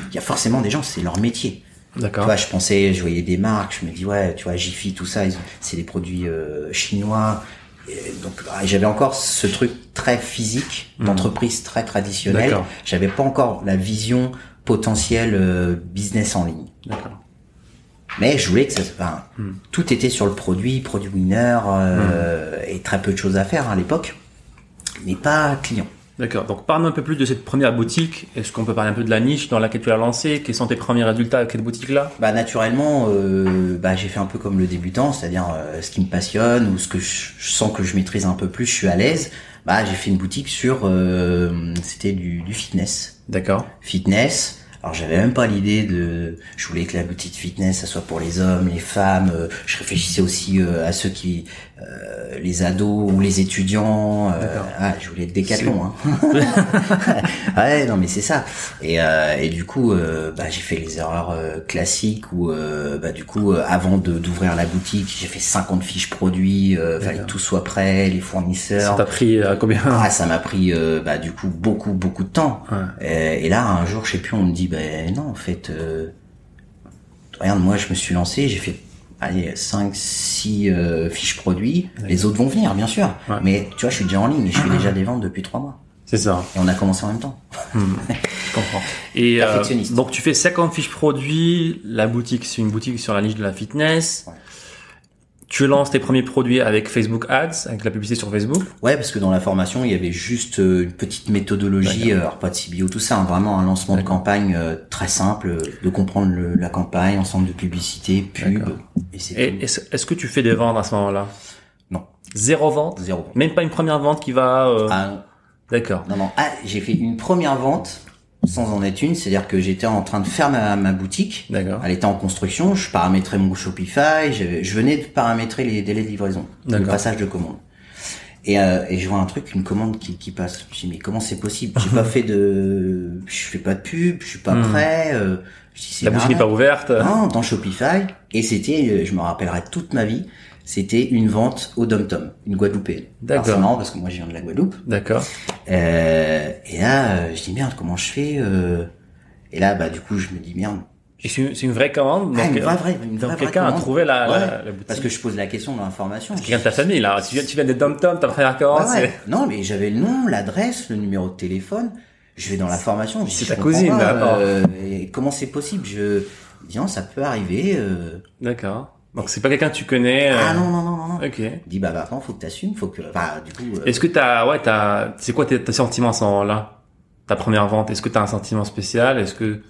Il y a forcément des gens, c'est leur métier. Tu D'accord. vois, je pensais, je voyais des marques, je me dis ouais, tu vois, Jiffy, tout ça, c'est des produits euh, chinois. Et donc ah, j'avais encore ce truc très physique d'entreprise très traditionnelle. J'avais pas encore la vision potentielle euh, business en ligne. D'accord. Mais je voulais que ça, enfin, tout était sur le produit, produit winner, euh, et très peu de choses à faire hein, à l'époque, mais pas client. D'accord. Donc, parle-nous un peu plus de cette première boutique. Est-ce qu'on peut parler un peu de la niche dans laquelle tu l'as lancée Quels sont tes premiers résultats avec cette boutique-là? Bah naturellement, euh, bah, j'ai fait un peu comme le débutant, c'est-à-dire euh, ce qui me passionne ou ce que je, je sens que je maîtrise un peu plus, je suis à l'aise. Bah j'ai fait une boutique sur, euh, c'était du, du fitness, D'accord. fitness. Alors j'avais même pas l'idée de, je voulais que la boutique fitness, ça soit pour les hommes, les femmes. euh, je réfléchissais aussi euh, à ceux qui, euh, les ados ou les étudiants. euh, ah, je voulais être décathlon. Hein. ouais, non mais c'est ça. Et, euh, et du coup, euh, bah, j'ai fait les erreurs euh, classiques où, euh, bah, du coup, euh, avant de d'ouvrir la boutique, j'ai fait 50 fiches produits, euh, fallait que tout soit prêt, les Ça fournisseurs. t'a pris combien Ah, ça m'a pris euh, bah, du coup beaucoup beaucoup de temps. Ouais. Et, et là, un jour, je sais plus, on me dit, ben non, en fait, euh, regarde, moi, je me suis lancé, j'ai fait, allez, 5, 6 euh, fiches produits. Les autres vont venir, bien sûr. Ouais. Mais tu vois, je suis déjà en ligne et je fais déjà des ventes depuis 3 mois. C'est ça. Et on a commencé en même temps. Je comprends. Et euh, Perfectionniste. donc tu fais 50 fiches produits. La boutique, c'est une boutique sur la niche de la fitness. Ouais. Tu lances tes premiers produits avec Facebook Ads, avec la publicité sur Facebook. Ouais, parce que dans la formation, il y avait juste euh, une petite méthodologie, alors pas de CBO, tout ça, hein, vraiment un lancement de campagne euh, très simple, euh, de comprendre le- la campagne, ensemble de publicité, pub, et c'est Et tout. est-ce est-ce que tu fais des ventes à ce moment-là? Non, Zéro vente? Zéro. Même pas une première vente qui va... euh, Ah, D'accord. Non, non. Ah, j'ai fait une première vente sans en être une, c'est-à-dire que j'étais en train de faire ma, ma boutique. D'accord. Elle était en construction, je paramétrais mon Shopify, j'avais- je venais de paramétrer les délais de livraison, le passage de commande. Et, euh, et je vois un truc, une commande qui, qui passe. Je dis mais comment c'est possible? J'ai pas fait de, je fais pas de pub, je suis pas Hmm. prêt. euh, je dis, c'est La boutique n'est pas ouverte. Non, dans Shopify. Et c'était, euh, je me rappellerai toute ma vie, c'était une vente au Dom Tom, une Guadeloupéenne. D'accord. C'est marrant parce que moi je viens de la Guadeloupe. D'accord. Euh, et là, euh, je dis merde, comment je fais euh? Et là, bah du coup, je me dis merde. Et c'est une, c'est une vraie commande. Ah, donc, une vraie, euh, vraie, une vraie, donc quelqu'un a trouvé la, Ouais, la, la boutique. Parce que je pose la question dans l'information. Quelqu'un de ta famille, là. Tu viens, tu viens des dom-tom, ta première commande, Ouais, ouais. c'est... Non, mais j'avais le nom, l'adresse, le numéro de téléphone. Je vais dans la formation. C'est ta cousine, pas, euh, et comment c'est possible? Je dis non, ça peut arriver. euh. D'accord. Donc c'est pas quelqu'un que tu connais. euh, Ah non, non, non, non, non. Ok. Je dis bah maintenant, faut que t'assumes, faut que. Enfin, du coup. euh, Est-ce que t'as, ouais, t'as, c'est quoi tes, tes sentiments à ce moment-là? Ta première vente, est-ce que t'as un sentiment spécial? Est-ce que,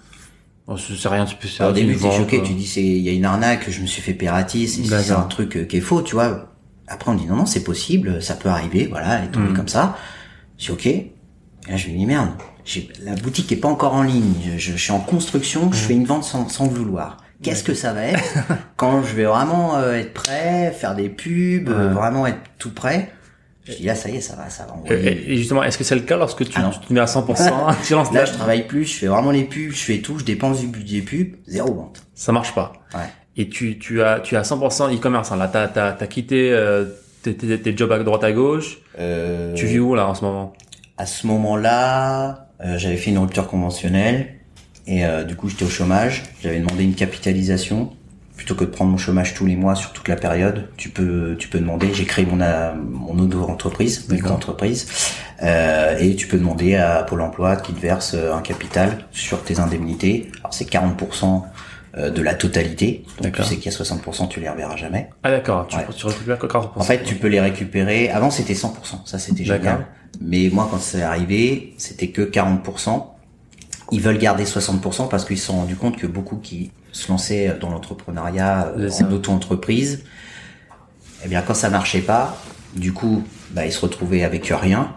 bon, c'est rien de spécial Au début, t'es choqué, euh, tu dis c'est il y a une arnaque, je me suis fait pératis, c'est c'est un truc qui est faux, tu vois. Après on dit non non c'est possible, ça peut arriver, voilà, elle est tombée Mm. comme ça. Je dis ok. Et là je me dis merde, j'ai- la boutique est pas encore en ligne, je, je- je suis en construction, je fais une vente sans, sans le vouloir. Qu'est-ce que ça va être quand je vais vraiment euh, être prêt, faire des pubs, euh, vraiment être tout prêt Je dis là ça y est, ça va, ça va Et, envoyer. et justement, est-ce que c'est le cas lorsque tu, Ah tu te mets à 100%, tu lances Là je travaille plus, je fais vraiment les pubs, je fais tout, je dépense du budget pub, zéro vente. ça marche pas. Ouais. Et tu, tu as, tu as 100% e-commerce. hein. Là, t'as, t'as, t'as quitté euh, tes, tes, tes jobs à droite à gauche. Euh, Tu vis où là en ce moment? À ce moment-là, euh, j'avais fait une rupture conventionnelle et euh, du coup j'étais au chômage. J'avais demandé une capitalisation plutôt que de prendre mon chômage tous les mois sur toute la période. Tu peux, tu peux demander. J'ai créé mon euh, mon auto-entreprise, D'accord. entreprise, euh, et tu peux demander à Pôle Emploi qui te verse euh, un capital sur tes indemnités. Alors c'est 40% euh, de la totalité. Donc tu sais qu'il y a 60%, tu les reverras jamais. Ah d'accord, tu, Ouais. tu récupères que 40%. En fait, tu peux les récupérer. Avant, c'était 100%. Ça, c'était génial. Mais moi, quand c'est arrivé, c'était que 40%. Ils veulent garder 60% parce qu'ils se sont rendus compte que beaucoup qui se lançaient dans l'entrepreneuriat euh, en auto-entreprise, eh bien, quand ça marchait pas, du coup, bah, ils se retrouvaient avec rien.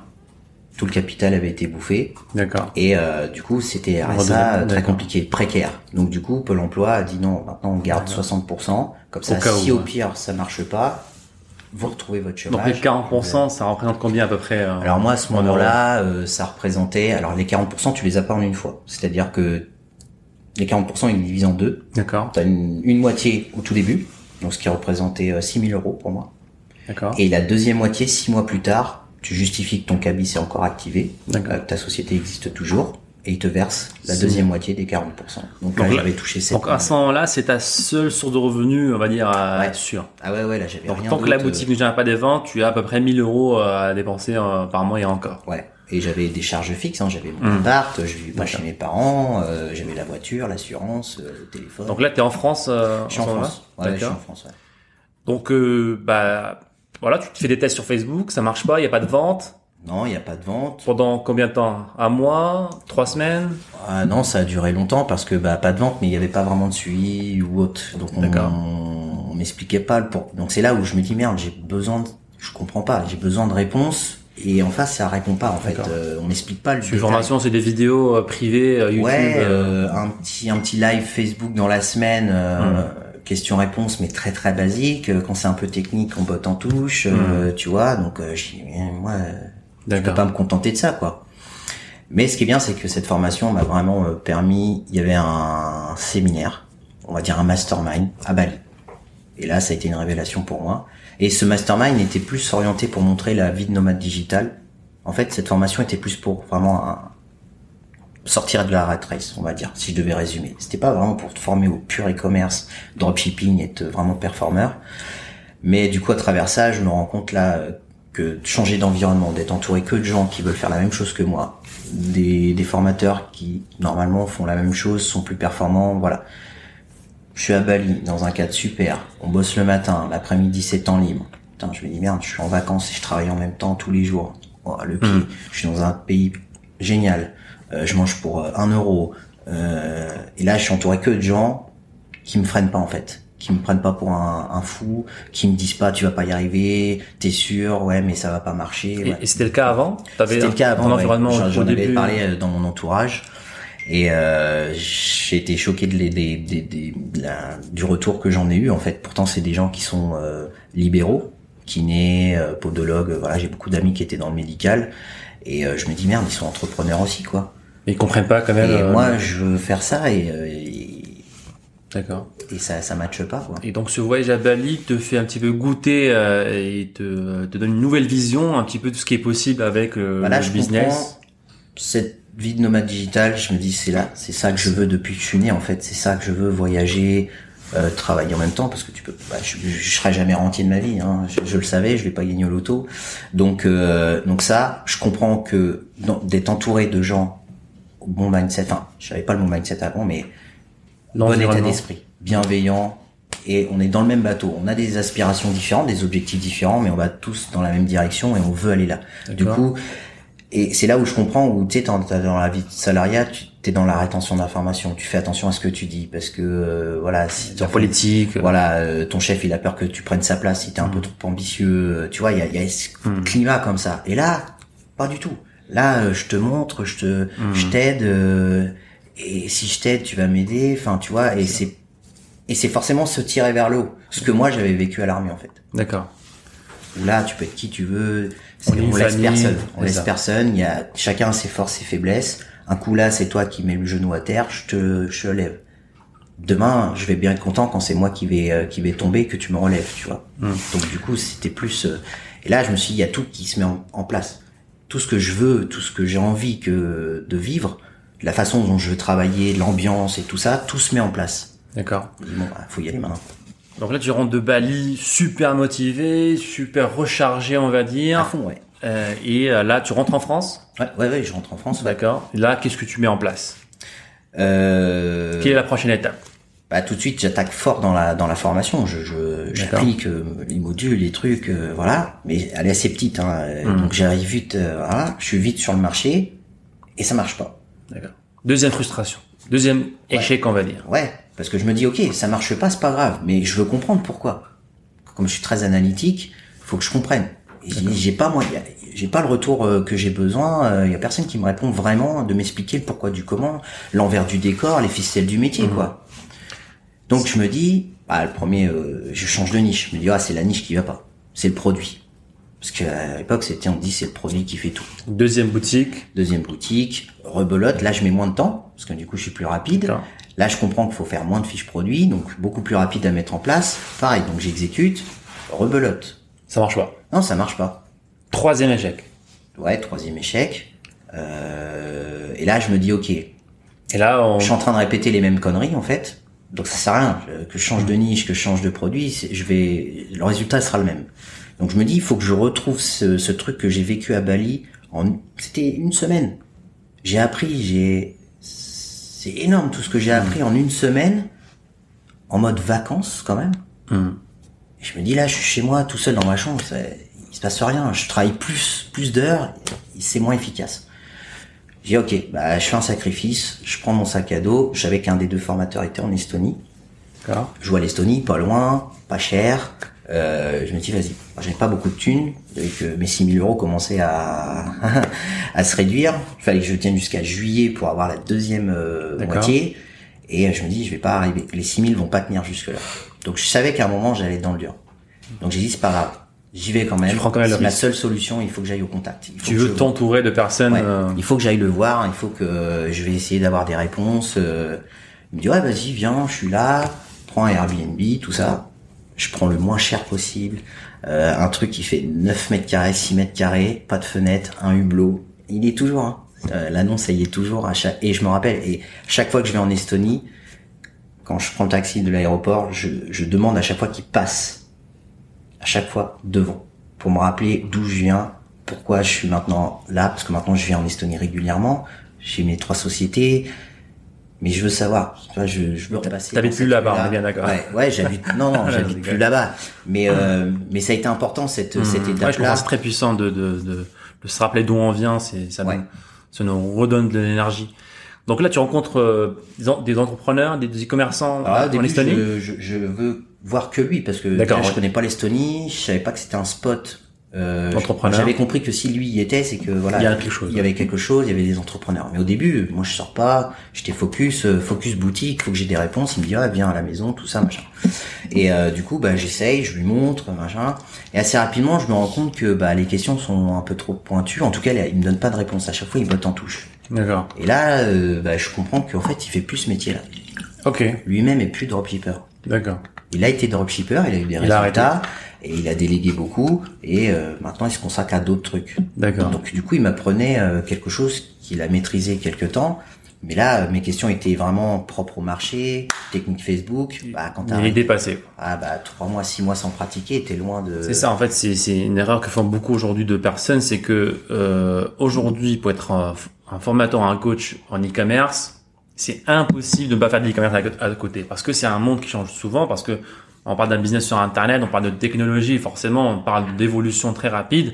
Tout le capital avait été bouffé. D'accord. Et euh, du coup, c'était RSA très compliqué, précaire. Donc du coup, Pôle Emploi a dit non, maintenant on garde 60%. Comme ça, Au si au pire ça marche pas, vous retrouvez votre Donc chômage. les 40%, ça représente combien à peu près euh, Alors moi, à ce en moment-là, euh, ça représentait... Alors les 40%, tu les as pas en une fois. C'est-à-dire que les 40%, ils divisent en deux. D'accord. T'as une, une moitié au tout début, donc ce qui représentait euh, 6 000 euros pour moi. D'accord. Et la deuxième moitié, six mois plus tard, tu justifies que ton cabis est encore activé, euh, que ta société existe toujours, et ils te versent la deuxième moitié des 40%. Donc là, Donc j'avais touché 7 Donc à ce moment-là, c'est ta seule source de revenus, on va dire, à Ouais. être sûr. Ah ouais, ouais, là, j'avais Donc rien tant que la boutique ne génère pas des ventes, tu as à peu près 1000 euros euh, à dépenser euh, par mois et encore. euh, Ouais. Et j'avais des charges fixes, hein. j'avais mon Hmm. appart, je vivais pas chez mes parents, euh, j'avais la voiture, l'assurance, euh, le téléphone. Donc là, tu es en France euh, je suis en France. Ouais, je suis en D'accord. France, ouais. Donc, euh, bah, voilà, tu te fais des tests sur Facebook, ça marche pas, il y a pas de vente. Non, il n'y a pas de vente. Pendant combien de temps? Un mois? Trois semaines? Ah non, ça a duré longtemps parce que bah pas de vente, mais il n'y avait pas vraiment de suivi ou autre. Donc on, on m'expliquait pas le pour. Donc c'est là où je me dis merde, j'ai besoin de, je comprends pas, j'ai besoin de réponses et en face ça répond pas en fait. Euh, on m'explique pas le Ces formations, c'est des vidéos euh, privées, euh, YouTube. Ouais, euh, euh, un petit un petit live Facebook dans la semaine. Euh, Hmm. Question-réponse, mais très très basique. Euh, Quand c'est un peu technique, on botte en touche, euh, tu vois. Donc, euh, je dis, mais moi, je peux pas me contenter de ça, quoi. Mais ce qui est bien, c'est que cette formation m'a vraiment euh, permis. Il y avait un séminaire, on va dire un mastermind à Bali. Et là, ça a été une révélation pour moi. Et ce mastermind était plus orienté pour montrer la vie de nomade digital. En fait, cette formation était plus pour vraiment un- sortir de la rat race, on va dire, si je devais résumer. C'était pas vraiment pour te former au pur e-commerce, dropshipping, être vraiment performeur. Mais du coup, à travers ça, je me rends compte là que de changer d'environnement, d'être entouré que de gens qui veulent faire la même chose que moi, des, des formateurs qui normalement font la même chose, sont plus performants, voilà. Je suis à Bali, dans un cadre super. On bosse le matin, l'après-midi c'est temps libre. Putain, je me dis merde, je suis en vacances et je travaille en même temps tous les jours. Oh, le pied. Mm. Je suis dans un pays génial. Euh, je mange pour euh, un euro. Euh, et là, je suis entouré que de gens qui me freinent pas en fait, qui me prennent pas pour un, un fou, qui me disent pas tu vas pas y arriver, t'es sûr, ouais mais ça va pas marcher. Et, ouais. et c'était le cas avant? C'était le cas avant. ouais. environnement J'en avais parlé euh, dans mon entourage. Et euh, j'ai été choqué de les- des, des, des- de la- du retour que j'en ai eu. En fait, pourtant c'est des gens qui sont euh, libéraux, kinés, euh, podologues. Voilà, j'ai beaucoup d'amis qui étaient dans le médical. Et euh, je me dis merde, ils sont entrepreneurs aussi quoi. Ils comprennent pas quand même. Et moi, je veux faire ça et, et, D'accord. et ça ça matche pas quoi. Et donc ce voyage à Bali te fait un petit peu goûter euh, et te, te donne une nouvelle vision, un petit peu de ce qui est possible avec euh, Voilà, le je business. comprends cette vie de nomade digital, je me dis c'est là, c'est ça que je veux depuis que je suis né en fait, c'est ça que je veux voyager, euh, travailler en même temps parce que tu peux, bah, je, je serai jamais rentier de ma vie, hein. je, je le savais, je vais pas gagner au loto, donc euh, donc ça, je comprends que d'être entouré de gens au bon mindset, enfin je savais pas le bon mindset avant, mais bon état d'esprit, bienveillant, et on est dans le même bateau. On a des aspirations différentes, des objectifs différents, mais on va tous dans la même direction et on veut aller là. Du coup, et c'est là où je comprends où tu sais, dans la vie de salariat, tu es dans la rétention d'informations. Tu fais attention à ce que tu dis parce que euh, voilà, si La politique. voilà, euh, ton chef il a peur que tu prennes sa place si t'es un peu trop ambitieux. euh, Tu vois, il y a, y a ce Mm. climat comme ça. Et là, pas du tout. Là, euh, je te montre, je te, Mm. je t'aide. euh, et si je t'aide, tu vas m'aider. Enfin, tu vois. Et c'est, et c'est forcément se tirer vers le haut. Ce que moi j'avais vécu à l'armée en fait. D'accord. Où là, tu peux être qui tu veux. C'est- On On, laisse famille, personne. On laisse ça. personne. Il y a chacun a ses forces, ses faiblesses. Un coup là, c'est toi qui mets le genou à terre. Je te, je te lève. Demain, je vais bien être content quand c'est moi qui vais, euh, qui vais tomber que tu me relèves, tu vois. Hmm. Donc du coup, c'était plus. euh, Et là, je me suis, dit, il y a tout qui se met en, en place. Tout ce que je veux, tout ce que j'ai envie que de vivre, la façon dont je veux travailler, l'ambiance et tout ça, tout se met en place. D'accord. Je Bon, bah, faut y aller maintenant. Donc là, tu rentres de Bali super motivé, super rechargé, on va À dire. fond, ouais. Euh, et euh, là, tu rentres en France? Ouais, ouais, ouais, je rentre en France. D'accord. Là, qu'est-ce que tu mets en place? Euh... Quelle est la prochaine étape? Bah, tout de suite j'attaque fort dans la dans la formation je je j'applique euh, les modules les trucs euh, voilà mais elle est assez petite hein, Mhm. donc j'arrive vite euh, voilà je suis vite sur le marché et ça marche pas D'accord. Deuxième frustration. Deuxième échec, on va dire. ouais parce que je me dis ok ça marche pas c'est pas grave mais je veux comprendre pourquoi comme je suis très analytique faut que je comprenne j'ai pas moi, j'ai pas le retour euh, que j'ai besoin. Il y a personne qui me répond vraiment de m'expliquer le pourquoi du comment, l'envers du décor, les ficelles du métier, quoi. Donc je me dis, bah, le premier, euh, je change de niche. Je me dis, ah, c'est la niche qui va pas. C'est le produit. Parce qu'à l'époque, c'était, on dit, c'est le produit qui fait tout. Deuxième boutique. Deuxième boutique, rebelote. Là, je mets moins de temps parce que du coup, je suis plus rapide. Là, je comprends qu'il faut faire moins de fiches produits, donc beaucoup plus rapide à mettre en place. Pareil, donc j'exécute, rebelote. Ça marche pas. Non, ça marche pas. Troisième échec. Ouais, troisième échec. Euh, et là, je me dis, ok, Et là, on... je suis en train de répéter les mêmes conneries en fait. Donc ça sert à rien que je change de niche, que je change de produit, je vais le résultat sera le même. Donc je me dis il faut que je retrouve ce, ce truc que j'ai vécu à Bali en c'était une semaine. J'ai appris, j'ai c'est énorme tout ce que j'ai appris en une semaine en mode vacances quand même. Hmm. Et je me dis là, je suis chez moi tout seul dans ma chambre, ça- il se passe rien, je travaille plus plus d'heures, c'est moins efficace. J'ai ok, bah, je fais un sacrifice, je prends mon sac à dos. Je savais qu'un des deux formateurs était en Estonie. D'accord. Je à l'Estonie, pas loin, pas cher. Euh, je me dis, vas-y. J'avais pas beaucoup de thunes. Et que mes 6000 euros commençaient à, à se réduire. Il fallait que je tienne jusqu'à juillet pour avoir la deuxième euh, moitié. Et euh, je me dis, je vais pas arriver. Les 6000 vont pas tenir jusque là. Donc, je savais qu'à un moment, j'allais être dans le dur. Donc, j'ai dit, c'est pas grave. J'y vais quand même. Prends quand même C'est la seule solution. Il faut que j'aille au contact. Il faut Tu veux je- t'entourer de personnes. Ouais. euh, Il faut que j'aille le voir, il faut que je vais essayer d'avoir des réponses. Il me dit ouais vas-y viens, je suis là, prends un Airbnb, tout ça. Je prends le moins cher possible, euh, un truc qui fait 9 mètres carrés, 6 mètres carrés, pas de fenêtre, un hublot. Il est toujours, hein. Euh, l'annonce elle y est toujours à chaque... Et je me rappelle, et chaque fois que je vais en Estonie, quand je prends le taxi de l'aéroport, je, je demande à chaque fois qu'il passe, à chaque fois devant, pour me rappeler d'où je viens, pourquoi je suis maintenant là, parce que maintenant je viens en Estonie régulièrement, j'ai mes trois sociétés, mais je veux savoir, tu vois, je, je veux repasser. t'habites plus là-bas, on est bien d'accord. Ouais, ouais, j'habite, non, non, j'habite plus là-bas, mais euh, mais ça a été important cette cette hmm. Ouais, je étape-là. c'est très puissant de, de, de, de se rappeler d'où on vient. C'est, ça, Ouais. nous, ça nous redonne de l'énergie. Donc là, tu rencontres euh, des, en- des entrepreneurs, des, des là, au en Estonie? je, je, je veux voir que lui parce que déjà, je connais pas l'Estonie, je savais pas que c'était un spot. Euh. J'avais compris que si lui y était, c'est que voilà, Il y a quelque chose, Il y avait quelque chose, il y avait des entrepreneurs. Mais au début, moi je sors pas, j'étais focus, euh, focus boutique, faut que j'ai des réponses. Il me dit ah viens à la maison, tout ça machin. Et euh, du coup bah j'essaye, je lui montre machin. Et assez rapidement, je me rends compte que bah les questions sont un peu trop pointues. En tout cas, il me donne pas de réponse. À chaque fois, il botte en touche. D'accord. Et là, euh, bah, je comprends qu'en fait, il fait plus ce métier-là. Ok. Lui-même est plus dropshipper. D'accord. Il a été dropshipper, il a eu des Il résultats et il a délégué beaucoup et euh, maintenant il se consacre à d'autres trucs. D'accord. Donc du coup il m'apprenait euh, quelque chose qu'il a maîtrisé quelque temps, mais là euh, mes questions étaient vraiment propres au marché, technique Facebook. Bah quand Il est t'arrives dépassé. ah bah trois mois, six mois sans pratiquer, t'es loin de. C'est ça, en fait, c'est c'est une erreur que font beaucoup aujourd'hui de personnes, c'est que euh, aujourd'hui, pour être un, un formateur, un coach en e-commerce, c'est impossible de ne pas faire de l'e-commerce à, à côté, parce que c'est un monde qui change souvent, parce que on parle d'un business sur Internet, on parle de technologie, forcément, on parle d'évolution très rapide.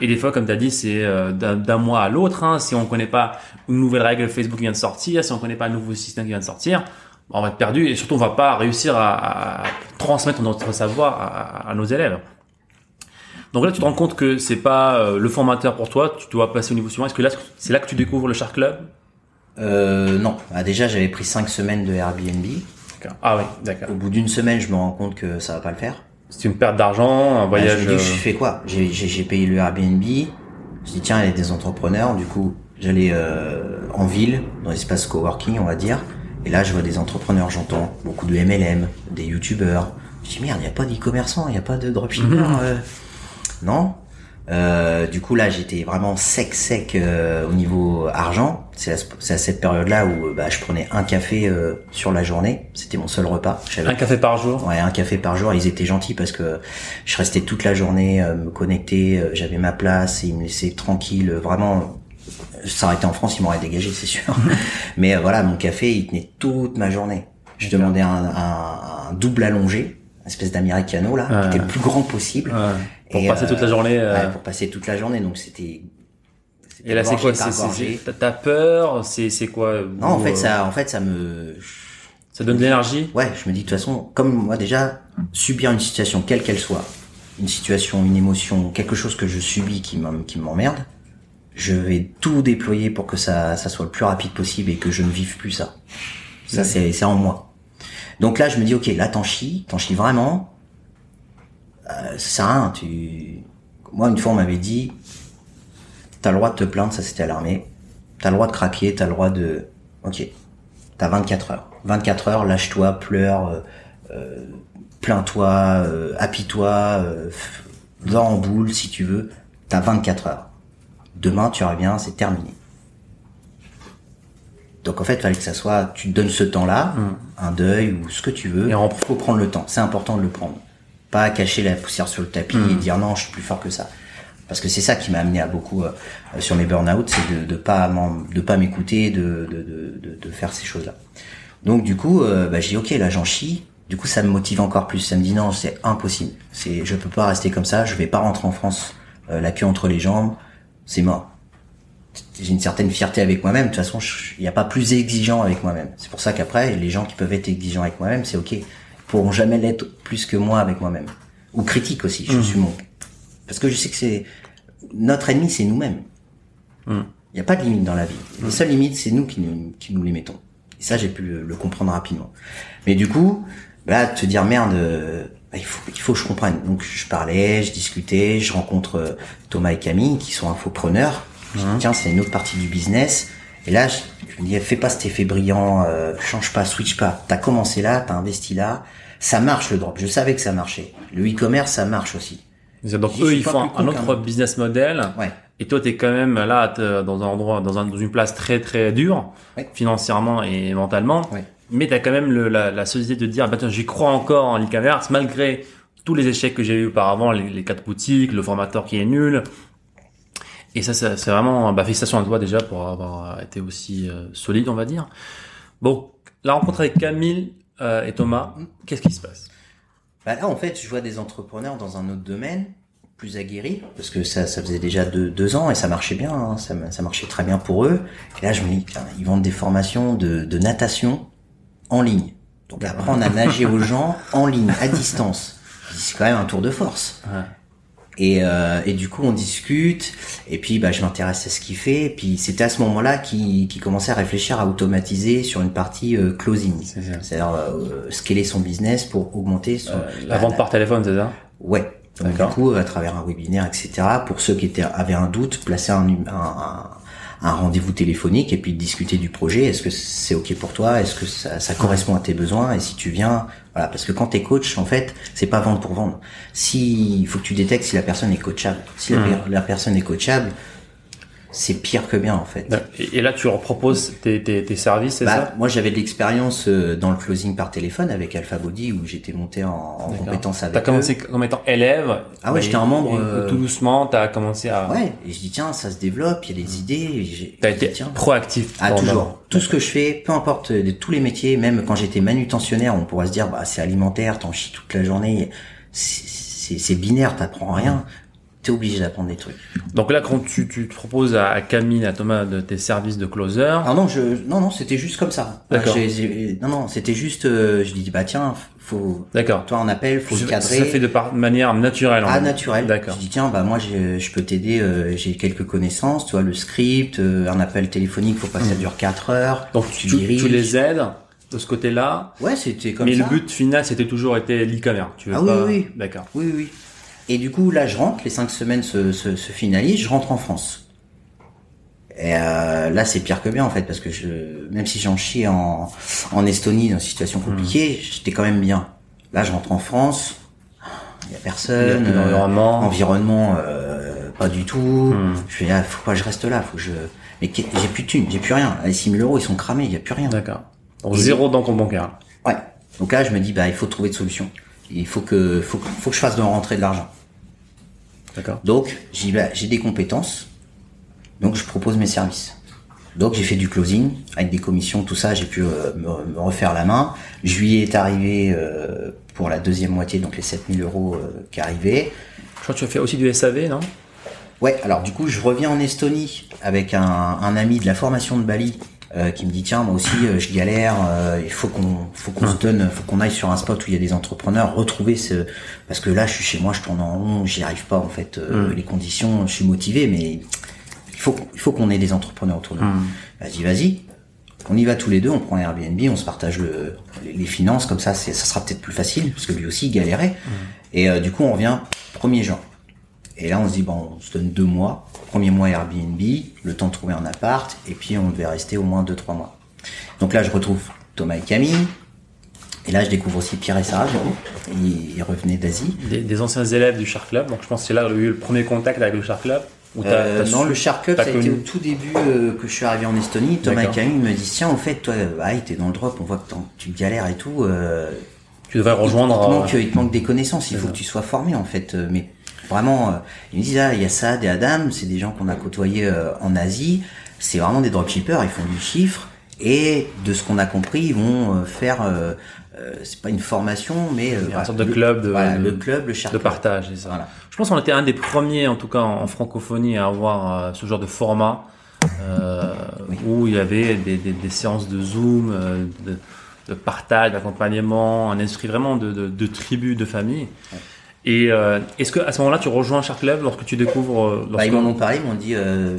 Et des fois, comme tu as dit, c'est euh, d'un mois à l'autre. Hein, si on connaît pas une nouvelle règle Facebook qui vient de sortir, si on connaît pas un nouveau système qui vient de sortir, on va être perdu et surtout on va pas réussir à, transmettre notre savoir à, à nos élèves. Donc là, tu te rends compte que c'est pas euh, le formateur pour toi, tu dois passer au niveau suivant. Est-ce que là, c'est là que tu découvres le Shark Club? Euh, non, Ah, déjà j'avais pris cinq semaines de Airbnb. Ah oui, d'accord. Au bout d'une semaine, je me rends compte que ça va pas le faire. C'est une perte d'argent, un Bah, voyage. je me dis, euh, je fais quoi? J'ai payé le Airbnb. Je dis tiens, il y a des entrepreneurs. Du coup, j'allais euh, en ville, dans l'espace coworking, on va dire. Et là, je vois des entrepreneurs. J'entends beaucoup de MLM, des youtubeurs. Je dis merde, il n'y a pas d'e-commerçants, il n'y a pas de dropshippers. euh. Non? Euh, du coup, là, j'étais vraiment sec, sec euh, au niveau argent. C'est à, à cette période-là où euh, bah, je prenais un café euh, sur la journée. C'était mon seul repas. Un café par jour? Ouais, un café par jour. Ils étaient gentils parce que je restais toute la journée euh, me connecter. euh, J'avais ma place et ils me laissaient tranquille. Vraiment, ça aurait été en France, ils m'auraient dégagé, c'est sûr. Mais voilà, mon café, il tenait toute ma journée. Je demandais un, un- un double allongé, une espèce d'américano là, qui était le plus grand possible. Ouais. Pour Et, passer euh, toute la journée. euh, Ouais, pour passer toute la journée. Donc c'était. Et là, c'est quoi t'as- peur C'est c'est quoi Non, en fait, euh, ça, en fait, ça me, ça donne de l'énergie. Ouais, je me dis de toute façon, comme moi déjà, subir une situation quelle qu'elle soit, une situation, une émotion, quelque chose que je subis qui m'em- qui m'emmerde, je vais tout déployer pour que ça, ça soit le plus rapide possible et que je ne vive plus ça. Ça, c'est c'est en moi. Donc là, je me dis, ok, là, t'en chies, t'en chies vraiment. Euh, ça sert à rien, tu... Moi, une fois, on m'avait dit, t'as le droit de te plaindre, ça c'était à l'armée. T'as le droit de craquer, t'as le droit de... Ok, t'as 24 heures. 24 heures, lâche-toi, pleure, euh, euh, plains-toi, euh, appuie-toi, euh, dors en boule si tu veux. T'as 24 heures. Demain, tu reviens, c'est terminé. Donc en fait, il fallait que ça soit, tu te donnes ce temps-là, un deuil ou ce que tu veux. Et faut prendre le temps. C'est important de le prendre. Pas cacher la poussière sur le tapis et dire non, je suis plus fort que ça. Parce que c'est ça qui m'a amené à beaucoup euh, sur mes burn-out, c'est de, de pas de pas m'écouter, de, de, de, de, faire ces choses-là. Donc du coup, euh, bah, j'ai dit ok, là j'en chie. Du coup, ça me motive encore plus. Ça me dit non, c'est impossible. C'est, je peux pas rester comme ça. Je vais pas rentrer en France, euh, la queue entre les jambes. C'est mort. J'ai une certaine fierté avec moi-même. De toute façon, je- il n'y a pas plus exigeant avec moi-même. C'est pour ça qu'après, les gens qui peuvent être exigeants avec moi-même, c'est ok. Pourront jamais l'être plus que moi avec moi-même. Ou critique aussi. Je suis mon. Parce que je sais que c'est notre ennemi, c'est nous-mêmes. Il n'y a pas de limite dans la vie. Les seules limites, c'est nous qui nous, qui nous les mettons. Et ça, j'ai pu le, le comprendre rapidement. Mais du coup, là, te dire merde, euh, bah, il faut, il faut que je comprenne. Donc, je parlais, je discutais, je rencontre euh, Thomas et Camille, qui sont infopreneurs. Je dis, tiens, c'est une autre partie du business. Et là, je, je me dis, fais pas cet effet brillant, euh, change pas, switch pas. T'as commencé là, t'as investi là. Ça marche le drop. Je savais que ça marchait. Le e-commerce, ça marche aussi. Donc eux, ils font un autre business model. Ouais. Et toi, t'es quand même là t'es dans un endroit, dans, un, dans une place très très dure, Ouais. financièrement et mentalement. Ouais. Mais t'as quand même le, la, la société de dire, bah j'y crois encore en e-commerce malgré tous les échecs que j'ai eu auparavant, les, les quatre boutiques, le formateur qui est nul. Et ça, c'est c'est vraiment, bah, félicitations à toi déjà pour avoir été aussi euh, solide, on va dire. Bon, la rencontre avec Camille euh, et Thomas, qu'est-ce qui se passe? Bah là, en fait, je vois des entrepreneurs dans un autre domaine, plus aguerris, parce que ça, ça faisait déjà deux, deux ans et ça marchait bien, hein, ça, ça marchait très bien pour eux. Et là, je me dis, ils vendent des formations de, de natation en ligne. Donc apprendre à nager aux gens en ligne, à distance. C'est quand même un tour de force. Ouais. Et, euh, et du coup, on discute. Et puis, bah, je m'intéresse à ce qu'il fait. Et puis, c'était à ce moment-là qu'il qu'il commençait à réfléchir à automatiser sur une partie euh, closing. C'est-à-dire euh, scaler son business pour augmenter son, La vente par téléphone, c'est ça? Ouais. Donc, du coup, à travers un webinaire, etc., pour ceux qui étaient, avaient un doute, placer un, un, un, un rendez-vous téléphonique et puis discuter du projet. Est-ce que c'est OK pour toi? Est-ce que ça, ça correspond à tes besoins? Et si tu viens, voilà, parce que quand t'es coach, en fait, c'est pas vendre pour vendre. Si, il faut que tu détectes si la personne est coachable. Si la, la personne est coachable, c'est pire que bien, en fait. Et, et là, tu leur proposes tes, tes, tes services, c'est Bah, ça? moi, j'avais de l'expérience euh, dans le closing par téléphone avec Alpha Body où j'étais monté en, en compétence avec T'as eux. commencé comme étant élève. Ah ouais, j'étais un membre, et euh, tout doucement, t'as commencé à. Ouais, et je dis tiens, ça se développe, il y a des idées. et j'ai- T'as été tiens. proactif. Ah toujours. Tout ce que je fais, peu importe de tous les métiers, même quand j'étais manutentionnaire, on pourrait se dire bah c'est alimentaire, t'en chies toute la journée, c'est- binaire, t'apprends rien. T'es obligé d'apprendre des trucs. Donc là, quand tu, tu te proposes à, à Camille, à Thomas, de tes services de closer, Ah non, je non non, c'était juste comme ça. D'accord. Non non, c'était juste, euh, je dis bah tiens, faut d'accord. toi en appel, faut le Ça cadrer. fait de par manière naturelle. Ah fait. naturel. D'accord. Je dis tiens bah moi je peux t'aider, euh, j'ai quelques connaissances, tu vois le script, euh, un appel téléphonique, faut pas que ça dure 4 heures. Donc tu, tu, diriges. les aides de ce côté-là. Ouais, c'était comme Mais ça. le but final, c'était toujours été l'e-commerce. Tu veux Ah oui, pas... oui, oui. D'accord. Oui, oui, oui. Et du coup, là, je rentre, les cinq semaines se, se, se finalisent, je rentre en France. Et euh, là, c'est pire que bien, en fait, parce que je, même si j'en chie en, en Estonie, dans une situation compliquée, j'étais quand même bien. Là, je rentre en France, il y a personne. Y a euh, environnement, euh, pas du tout. Je fais, ah, faut pas que je reste là, faut que je... Mais j'ai plus de thunes, j'ai plus rien. Les 6000 euros, ils sont cramés, il y a plus rien. D'accord. Donc zéro dans compte bancaire. Ouais. Donc là, je me dis, bah, il faut trouver de solution. Il faut que, faut, que- faut que je fasse de rentrer de l'argent. D'accord. Donc, vais- j'ai des compétences. Donc, je propose mes services. Donc, j'ai fait du closing avec des commissions, tout ça. J'ai pu euh, me, me refaire la main. Juillet est arrivé euh, pour la deuxième moitié, donc les 7000 euros euh, qui arrivaient. Je crois que tu as fait aussi du SAV, non? Ouais, alors du coup, je reviens en Estonie avec un, un ami de la formation de Bali euh, qui me dit tiens moi aussi euh, je galère, euh, il faut qu'on faut qu'on se donne, faut qu'on aille sur un spot où il y a des entrepreneurs, retrouver ce parce que là je suis chez moi, je tourne en rond, j'y arrive pas en fait, euh, les conditions, je suis motivé mais il faut il faut qu'on ait des entrepreneurs autour de nous. Vas-y vas-y, on y va tous les deux, on prend Airbnb, on se partage le, les, les finances, comme ça, c'est, ça sera peut-être plus facile, parce que lui aussi il galérait. Et euh, du coup, on revient 1er juin. Et là, on se dit, bon, on se donne deux mois. Premier mois Airbnb, le temps de trouver un appart, et puis on devait rester au moins deux, trois mois. Donc là, je retrouve Thomas et Camille. Et là, je découvre aussi Pierre et Sarah. Ils, revenaient d'Asie. Des, des anciens élèves du Shark Club. Donc je pense que c'est là où il y a eu le premier contact avec le Shark Club. Euh, non, su- le Shark Club, ça a été au tout début euh, que je suis arrivé en Estonie. Thomas et. Camille me disent, tiens, au fait, toi, euh, ah, t'es dans le drop, on voit que tu galères et tout. euh, Tu devrais rejoindre. Il te, manque, il te manque des connaissances, il faut que tu sois formé en fait. Mais vraiment, euh, ils me disent, ah, il y a Saad et Adam, c'est des gens qu'on a côtoyés euh, en Asie, c'est vraiment des dropshippers, ils font du chiffre, et de ce qu'on a compris, ils vont euh, faire, euh, euh, c'est pas une formation, mais euh, une voilà, sorte de le- club de- voilà, de- le club, le Shark de partage, ça. Voilà. Je pense qu'on était un des premiers, en tout cas en, en francophonie, à avoir euh, ce genre de format euh, où il y avait des, des- des séances de Zoom, euh, de, de partage, d'accompagnement, un esprit vraiment de, de, de tribu, de famille. Et euh, est-ce que à ce moment-là, tu rejoins Shark Club lorsque tu découvres euh, Bah, ils m'en ont parlé, ils m'ont dit, euh,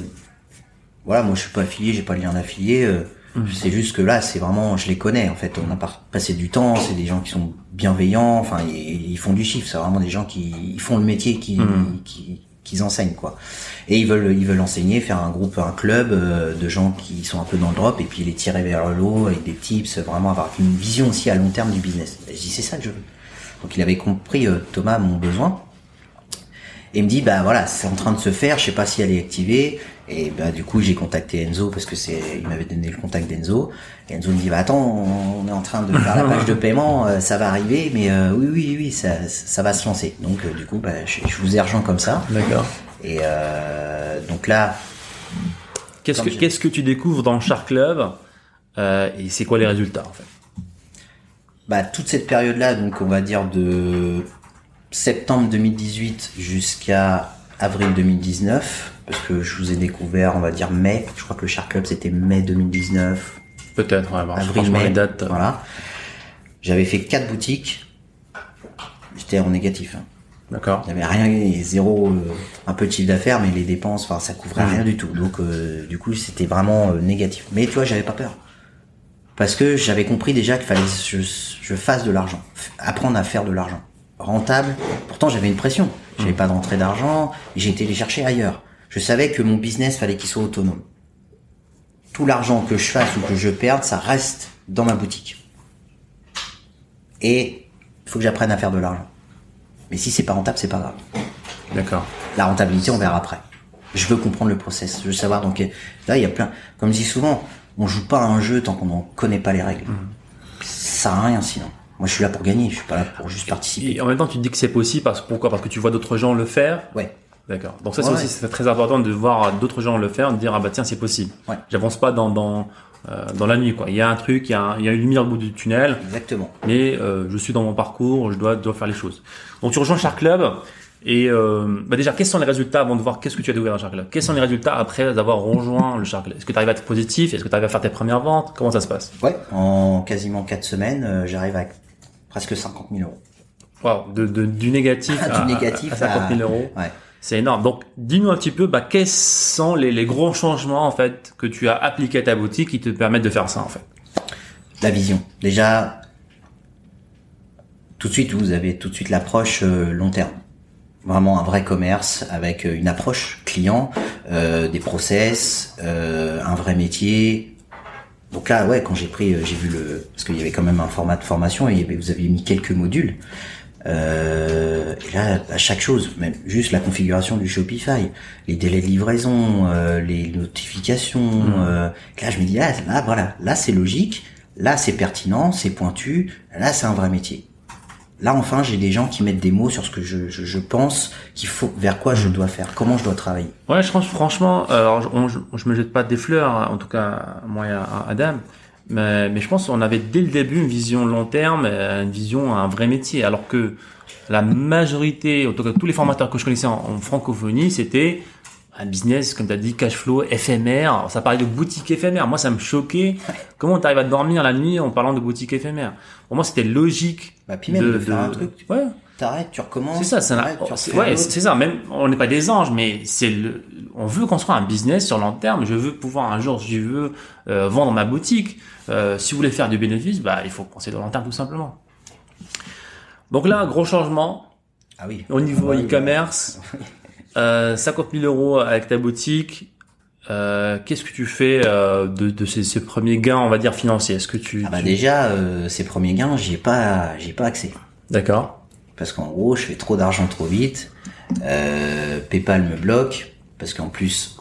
voilà, moi je suis pas affilié, j'ai pas de lien d'affilié. euh, Mhm. C'est juste que là, c'est vraiment, je les connais en fait. On a passé du temps, c'est des gens qui sont bienveillants. Enfin, ils, ils font du chiffre. C'est vraiment des gens qui ils font le métier qui Mhm. qui qu'ils enseignent quoi. Et ils veulent ils veulent enseigner, faire un groupe, un club euh, de gens qui sont un peu dans le drop et puis les tirer vers le haut avec des tips, vraiment avoir une vision aussi à long terme du business. Et je dis c'est ça que je veux. Donc il avait compris euh, Thomas mon besoin. Et il me dit bah voilà c'est en train de se faire, je sais pas si elle est activée. Et bah du coup j'ai contacté Enzo parce que c'est il m'avait donné le contact d'Enzo. Et Enzo me dit bah attends on est en train de faire la page de paiement, euh, ça va arriver, mais euh, oui oui oui ça ça va se lancer. Donc euh, du coup bah je, je vous ai rejoint comme ça. D'accord. Et euh, donc là Qu'est-ce que je- qu'est-ce que tu découvres dans le Shark Club euh, et c'est quoi les résultats en fait? Bah toute cette période là donc on va dire de septembre 2018 jusqu'à avril 2019 parce que je vous ai découvert on va dire mai. Je crois que le Shark Club c'était mai 2019. Peut-être. Ouais, bon, avril, mai, les dates. euh, Voilà. J'avais fait quatre boutiques. J'étais en négatif. Hein. D'accord. J'avais rien, zéro, euh, un peu de chiffre d'affaires, mais les dépenses, enfin, ça couvrait rien du tout. Donc, euh, du coup, c'était vraiment euh, négatif. Mais tu vois, j'avais pas peur. Parce que j'avais compris déjà qu'il fallait que je, je fasse de l'argent. Apprendre à faire de l'argent. Rentable. Pourtant, j'avais une pression. J'avais pas d'entrée d'argent. J'ai été les chercher ailleurs. Je savais que mon business fallait qu'il soit autonome. Tout l'argent que je fasse ou que je perde, ça reste dans ma boutique. Et il faut que j'apprenne à faire de l'argent. Mais si c'est pas rentable, c'est pas grave. D'accord. La rentabilité, on verra après. Je veux comprendre le process. Je veux savoir. Donc là, il y a plein. Comme je dis souvent, on joue pas à un jeu tant qu'on n'en connaît pas les règles. Ça sert à rien sinon. Moi, je suis là pour gagner. Je suis pas là pour juste participer. Et en même temps, tu te dis que c'est possible parce pourquoi? Parce que tu vois d'autres gens le faire? Ouais. D'accord. Donc ça, c'est Ouais, aussi ouais. très important de voir d'autres gens le faire, de dire ah bah tiens c'est possible. Ouais. J'avance pas dans dans euh, dans la nuit quoi. Il y a un truc, il y a, un- il y a une lumière au bout du tunnel, Exactement. mais euh, je suis dans mon parcours, je dois dois faire les choses. Donc tu rejoins Shark Club et euh, bah déjà quels sont les résultats avant de voir qu'est-ce que tu as découvert dans Shark Club Quels sont les résultats après avoir rejoint le Shark Club Est-ce que tu arrives à être positif? Est-ce que tu arrives à faire tes premières ventes? Comment ça se passe? Ouais. En quasiment quatre semaines, euh, j'arrive à presque 50 000 euros. Wow, de, de- du négatif, Ah, du à, négatif à 50 000 à- euros. Ouais. C'est énorme. Donc, dis-nous un petit peu, bah, quels sont les, les gros changements en fait que tu as appliqués à ta boutique qui te permettent de faire ça en fait? La vision. Déjà, tout de suite, vous avez tout de suite l'approche euh, long terme. Vraiment un vrai commerce avec euh, une approche client, euh, des process, euh, un vrai métier. Donc là, ouais, quand j'ai pris, euh, j'ai vu le, parce qu'il y avait quand même un format de formation et vous aviez mis quelques modules. Euh, et là, à chaque chose, même juste la configuration du Shopify, les délais de livraison, euh, les notifications. euh, là, je me dis, là, là, voilà, là c'est logique, là c'est pertinent, c'est pointu, là c'est un vrai métier. Là, enfin, j'ai des gens qui mettent des mots sur ce que je, je, je pense qu'il faut, vers quoi je dois faire, comment je dois travailler. Ouais, je pense franchement, alors je, on- je, je me jette pas des fleurs, hein, en tout cas moi et à- Adam, mais, mais je pense qu'on avait dès le début une vision long terme, une vision un vrai métier, alors que la majorité, en tout cas tous les formateurs que je connaissais en, en francophonie, c'était un business, comme tu as dit, cash flow, éphémère. Ça parlait de boutique éphémère. Moi, ça me choquait. Comment tu arrives à dormir la nuit en parlant de boutique éphémère? Pour moi, c'était logique. Bah, puis même de faire un truc. Ouais. T'arrêtes, tu recommences. C'est ça, c'est un- ouais, c'est ça. Même, on n'est pas des anges, mais c'est le, on veut construire un business sur long terme. Je veux pouvoir un jour, si je veux, euh, vendre ma boutique. Euh, si vous voulez faire du bénéfice, bah, il faut penser dans long terme tout simplement. Donc là, gros changement Ah oui. au niveau Ah e-commerce. Euh, 50 000 euros avec ta boutique. Euh, Qu'est-ce que tu fais euh, de, de ces, ces premiers gains, on va dire financiers? Est-ce que tu, Ah bah tu- déjà, euh, ces premiers gains, j'y ai pas, j'y ai pas accès. D'accord. Parce qu'en gros, je fais trop d'argent trop vite. Euh, PayPal me bloque. Parce qu'en plus,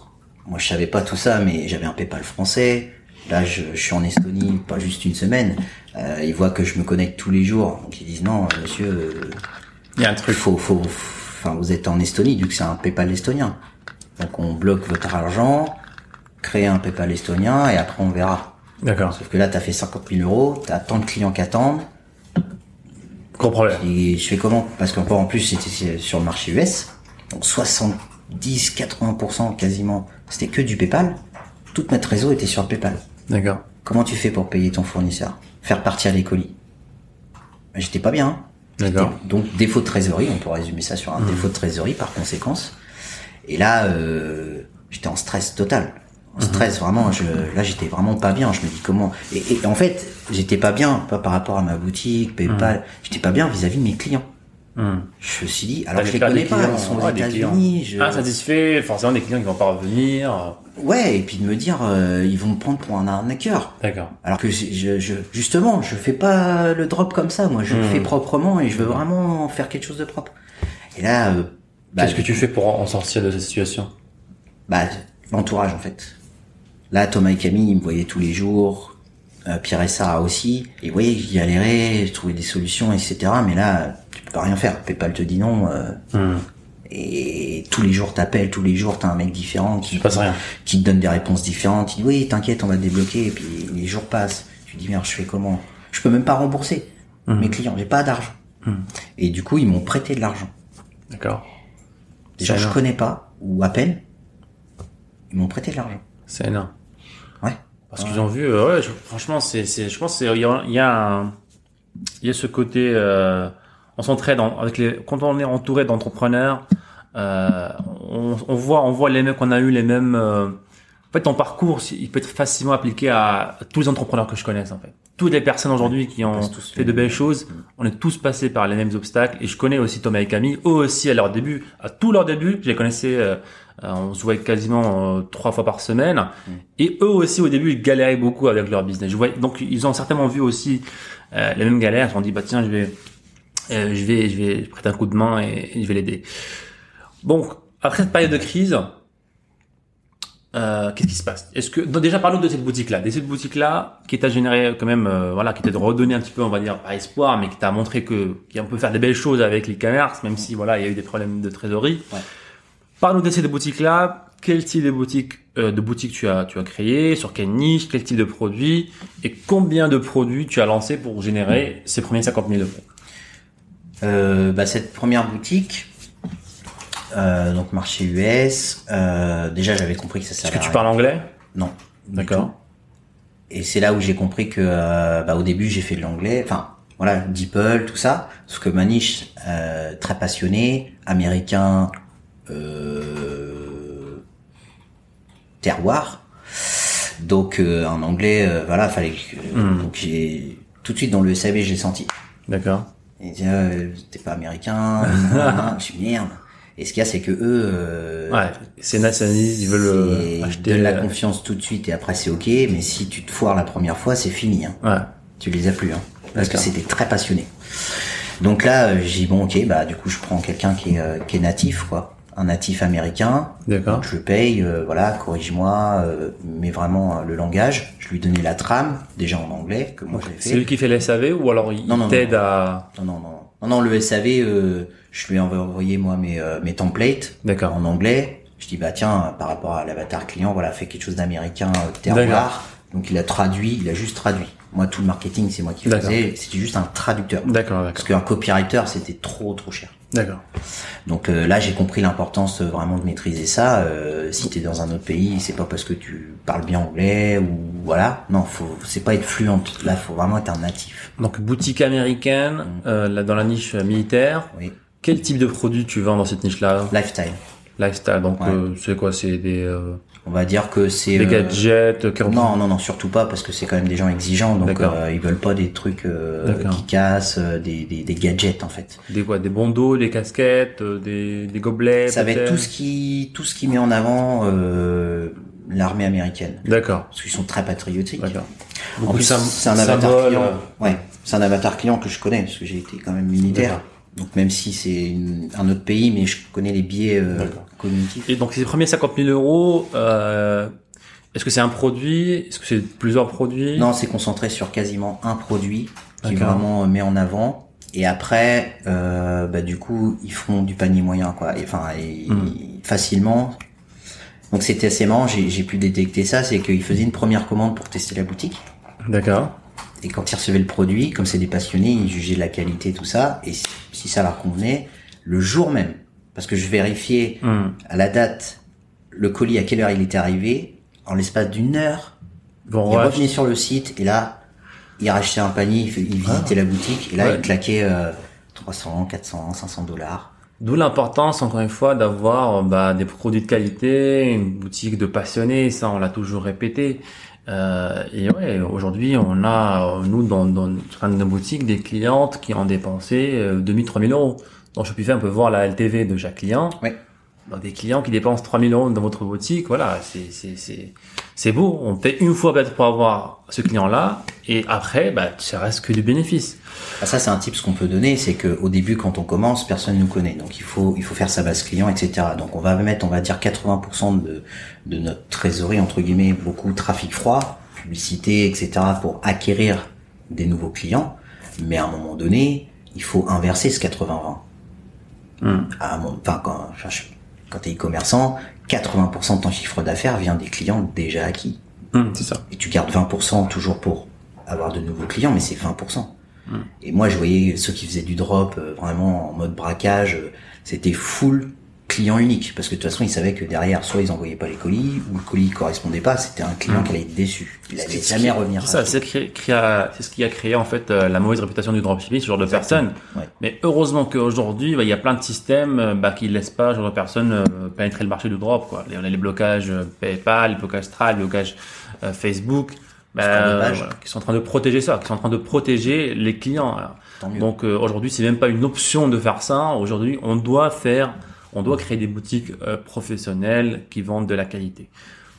moi je savais pas tout ça, mais j'avais un PayPal français. Là, je, je suis en Estonie, pas juste une semaine. Euh, ils voient que je me connecte tous les jours. Donc ils disent non, euh, monsieur, euh, Il y a un truc. faut, faut, enfin, vous êtes en Estonie, vu que c'est un PayPal estonien. Donc on bloque votre argent, crée un PayPal estonien et après on verra. D'accord. Sauf que là, t'as fait 50 000 euros, t'as tant de clients qui attendent. Gros problème. Et je fais comment? Parce qu'encore en plus, c'était sur le marché US. Donc 70, 80% quasiment, c'était que du PayPal. Toute notre réseau était sur PayPal. D'accord. Comment tu fais pour payer ton fournisseur? Faire partir les colis? J'étais pas bien. D'accord. Donc défaut de trésorerie, on peut résumer ça sur un défaut de trésorerie par conséquence. Et là, euh, j'étais en stress total. En stress vraiment, je, là j'étais vraiment pas bien. Je me dis comment? Et, et en fait, j'étais pas bien, pas par rapport à ma boutique, PayPal. J'étais pas bien vis-à-vis de mes clients. Hmm. Je me suis dit, alors je les connais pas, clients, ils sont aux États-Unis. je- Ah, satisfait, forcément des clients qui vont pas revenir. Ouais, et puis de me dire, euh, ils vont me prendre pour un arnaqueur. D'accord. Alors que je, je, justement, je fais pas le drop comme ça. Moi, je le Mhm. fais proprement et je veux vraiment faire quelque chose de propre. Et là, euh, bah, Qu'est-ce que tu fais pour en sortir de cette situation? Bah, l'entourage en fait. Là, Thomas et Camille, ils me voyaient tous les jours. Euh, Pierre et Sarah aussi. Et voyez, j'y galérais, trouvais des solutions, etc. Mais là, tu peux pas rien faire. Paypal te dit non. euh, Hmm. et tous les jours t'appelles, tous les jours t'as un mec différent qui, Il se passe rien. qui te donne des réponses différentes. Il dit oui, t'inquiète, on va te débloquer. Et puis les jours passent. Tu te dis merde, je fais comment? Je peux même pas rembourser mes clients. J'ai pas d'argent. Et du coup, ils m'ont prêté de l'argent. D'accord. Des gens que je connais pas ou à peine. Ils m'ont prêté de l'argent. C'est énorme. Ouais. Parce qu'ils ont vu, euh, ouais, je- franchement, c'est, c'est, je pense qu'il y a, il y a un, il y a ce côté, euh, on s'entraide en- avec les, quand on est entouré d'entrepreneurs, euh, on, on voit, on voit les mêmes qu'on a eu les mêmes. euh, en fait, ton parcours, il peut être facilement appliqué à, tous les entrepreneurs que je connaisse. En fait, toutes les personnes aujourd'hui qui ont tous fait de belles choses, on est tous passés par les mêmes obstacles. Et je connais aussi Thomas et Camille, eux aussi à leur début, à tous leurs débuts, je les connaissais. Euh, on se voyait quasiment euh, trois fois par semaine. Et eux aussi, au début, ils galéraient beaucoup avec leur business. Je voyais, donc, ils ont certainement vu aussi euh, les mêmes galères. Ils se sont dit, bah tiens, je vais, euh, je vais, je vais prêter un coup de main et, et je vais l'aider. Donc, après cette période de crise, euh, qu'est-ce qui se passe? Est-ce que donc déjà parlons de cette boutique-là, de cette boutique-là qui t'a généré quand même, euh, voilà, qui t'a redonné un petit peu, on va dire, pas espoir, mais qui t'a montré que qu'on peut faire des belles choses avec l'e-commerce, même si voilà, il y a eu des problèmes de trésorerie. Ouais. Parle-nous de cette boutique-là. Quel type de boutique, euh, de boutique tu as, tu as créé? Sur quelle niche? Quel type de produit? Et combien de produits tu as lancé pour générer ces premiers 50 000 euros? Euh, bah, cette première boutique, euh, donc marché US, euh, déjà j'avais compris que ça Est-ce servait que tu parles anglais? Non. D'accord. Et c'est là où j'ai compris que, euh, bah, au début j'ai fait de l'anglais, enfin voilà, DeepL, tout ça, sauf que ma niche, euh, très passionné, américain, terroir. Donc euh, en anglais, euh, voilà, fallait que, Hmm. donc j'ai tout de suite dans le SAV, j'ai senti. D'accord. Il dit, euh, t'es pas américain, je suis merde. Et ce qu'il y a, c'est que eux, euh, Ouais, c'est nationaliste, ils veulent euh, acheter. donnent la euh, confiance tout de suite et après c'est ok, mais si tu te foires la première fois, c'est fini. Hein. Ouais. Tu les as plus, hein, parce que c'était très passionné. Donc là, euh, j'ai dit bon ok, bah du coup je prends quelqu'un qui est, euh, qui est natif, quoi, un natif américain. D'accord. Je le paye, euh, voilà, corrige-moi, euh, mais vraiment euh, le langage. Je lui donnais la trame déjà en anglais que moi C'est fait. lui qui fait les SAV ou alors il Non, non, t'aide non. à. Non, non, non. Non, non, le SAV, euh, je lui ai envoyé, moi, mes, euh, mes templates D'accord. en anglais. Je dis, bah, tiens, par rapport à l'avatar client, voilà, fais quelque chose d'américain, euh, terroir. Donc, il a traduit, il a juste traduit. Moi, tout le marketing, c'est moi qui faisais. C'était juste un traducteur. D'accord, Parce d'accord. qu'un copywriter, c'était trop trop cher. D'accord. Donc euh, là, j'ai compris l'importance euh, vraiment de maîtriser ça. Euh, si t'es dans un autre pays, c'est pas parce que tu parles bien anglais ou voilà. Non, faut, c'est pas être fluente. Là, faut vraiment être un natif. Donc boutique américaine, euh, là, dans la niche militaire. Oui. Quel type de produit tu vends dans cette niche-là? Lifestyle. Lifestyle. Donc Ouais. euh, c'est quoi? C'est des, euh, On va dire que c'est des euh, gadgets euh, Non, non, non, surtout pas parce que c'est quand même des gens exigeants, donc euh, ils veulent pas des trucs euh, qui cassent, euh, des, des, des gadgets en fait. Des quoi Des bandeaux, des casquettes, euh, des, des gobelets. Ça va être tout ce qui tout ce qui met en avant euh, l'armée américaine, D'accord. parce qu'ils sont très patriotiques. D'accord. En plus, c'est un avatar client. Ouais, c'est un avatar client que je connais parce que j'ai été quand même militaire. Donc même si c'est un autre pays, mais je connais les biais euh, Et donc ces premiers 50 000 euros, euh, est-ce que c'est un produit? Est-ce que c'est plusieurs produits? Non, c'est concentré sur quasiment un produit qui vraiment met en avant. Et après, euh, bah, du coup, ils feront du panier moyen, quoi. Et, enfin, et- Hmm. facilement. Donc c'était assez marrant. J'ai pu détecter ça, c'est qu'ils faisaient une première commande pour tester la boutique. D'accord. Et quand ils recevaient le produit, comme c'est des passionnés, ils jugeaient la qualité, tout ça. Et si ça leur convenait, le jour même, parce que je vérifiais Hmm. à la date le colis à quelle heure il était arrivé, en l'espace d'une heure, Bon, il ouais. revenait sur le site et là, il rachetait un panier, il, il visitait la boutique et là, Ah. Ouais. il claquait euh, 300, 400, 500 dollars. D'où l'importance, encore une fois, d'avoir bah, des produits de qualité, une boutique de passionnés, ça on l'a toujours répété. Euh, et ouais, aujourd'hui, on a, euh, nous, dans, dans certaines de nos boutiques, des clientes qui ont dépensé euh, 2000, 3000 euros. Dans Shopify, on peut voir la LTV de chaque client. Ouais. Dans des clients qui dépensent 3000 euros dans votre boutique, voilà, c'est, c'est, c'est, c'est beau. On paie une fois peut-être pour avoir ce client-là, et après, bah, ça reste que du bénéfice. Ah, ça, c'est un tip ce qu'on peut donner, c'est que au début, quand on commence, personne nous connaît. Donc, il faut, il faut faire sa base client, etc. Donc, on va mettre, on va dire 80% de, de notre trésorerie, entre guillemets, beaucoup de trafic froid, publicité, etc. pour acquérir des nouveaux clients. Mais à un moment donné, il faut inverser ce 80-20. À mon, enfin, quand, quand t'es e-commerçant, 80% de ton chiffre d'affaires vient des clients déjà acquis. Hum, c'est ça. Et tu gardes 20% toujours pour avoir de nouveaux clients, mais c'est 20%. Et moi, je voyais ceux qui faisaient du drop euh, vraiment en mode braquage, euh, c'était full client unique. Parce que de toute façon, ils savaient que derrière, soit ils envoyaient pas les colis, ou le colis correspondait pas, c'était un client qui allait être déçu. Il allait jamais revenir. C'est ça, c'est ce qui a créé en fait euh, la mauvaise réputation du dropshipping, ce genre de personnes. Ouais. Mais heureusement qu'aujourd'hui, bah, il y a plein de systèmes euh, bah, qui laissent pas ce genre de personnes euh, pénétrer le marché du drop. Quoi. On a les blocages PayPal, les blocages Stripe, les blocages euh, Facebook, bah, qui sont en train de protéger ça, qui sont en train de protéger les clients. Donc aujourd'hui, c'est même pas une option de faire ça. Aujourd'hui, on doit faire, on doit créer des boutiques euh, professionnelles qui vendent de la qualité.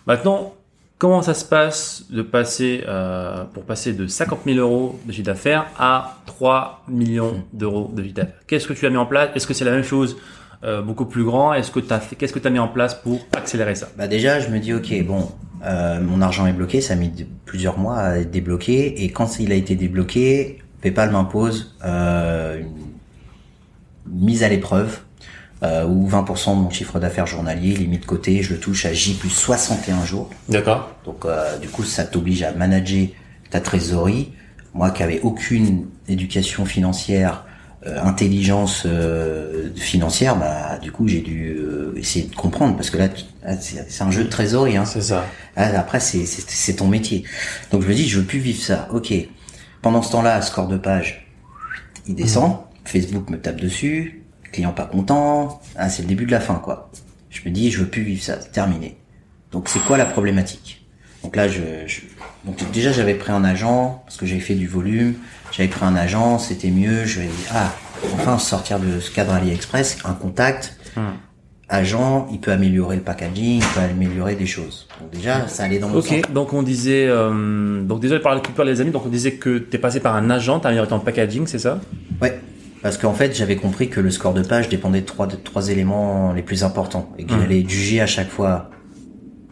Maintenant, comment ça se passe de passer euh, pour passer de 50 000 euros de chiffre d'affaires à 3 millions d'euros de chiffre d'affaires? Qu'est-ce que tu as mis en place? Est-ce que c'est la même chose euh, beaucoup plus grand? Est-ce que tu as fait Qu'est-ce que tu as mis en place pour accélérer ça? Bah déjà, je me dis ok, bon, euh, mon argent est bloqué, ça a mis plusieurs mois à être débloqué, et quand il a été débloqué, PayPal m'impose une mise à l'épreuve euh, où 20% de mon chiffre d'affaires journalier il est mis de côté, je le touche à J plus 61 jours. D'accord. Donc euh, du coup, ça t'oblige à manager ta trésorerie. Moi qui avais aucune éducation financière, euh, intelligence euh, financière, bah du coup j'ai dû euh, essayer de comprendre parce que là là, c'est un jeu de trésorerie. Hein. C'est ça. Ah, après c'est ton métier. Donc je me dis je veux plus vivre ça. Ok. Pendant ce temps-là, score de page, il descend. Facebook me tape dessus. Client pas content. Ah c'est le début de la fin quoi. Je me dis je veux plus vivre ça. C'est terminé. Donc c'est quoi la problématique? Donc là je, je- donc déjà j'avais pris un agent parce que j'avais fait du volume. J'avais pris un agent, c'était mieux. Je dis ah enfin sortir de ce cadre AliExpress, un contact. Agent, il peut améliorer le packaging, il peut améliorer des choses. Donc déjà, ça allait dans le sens. Ok, donc on disait, euh, donc désolé par récupérer les amis, donc on disait que tu es passé par un agent, tu as amélioré ton packaging, c'est ça? Ouais. Parce qu'en fait, j'avais compris que le score de page dépendait de trois, de trois éléments les plus importants. Et que Mhm. j'allais être jugé à chaque fois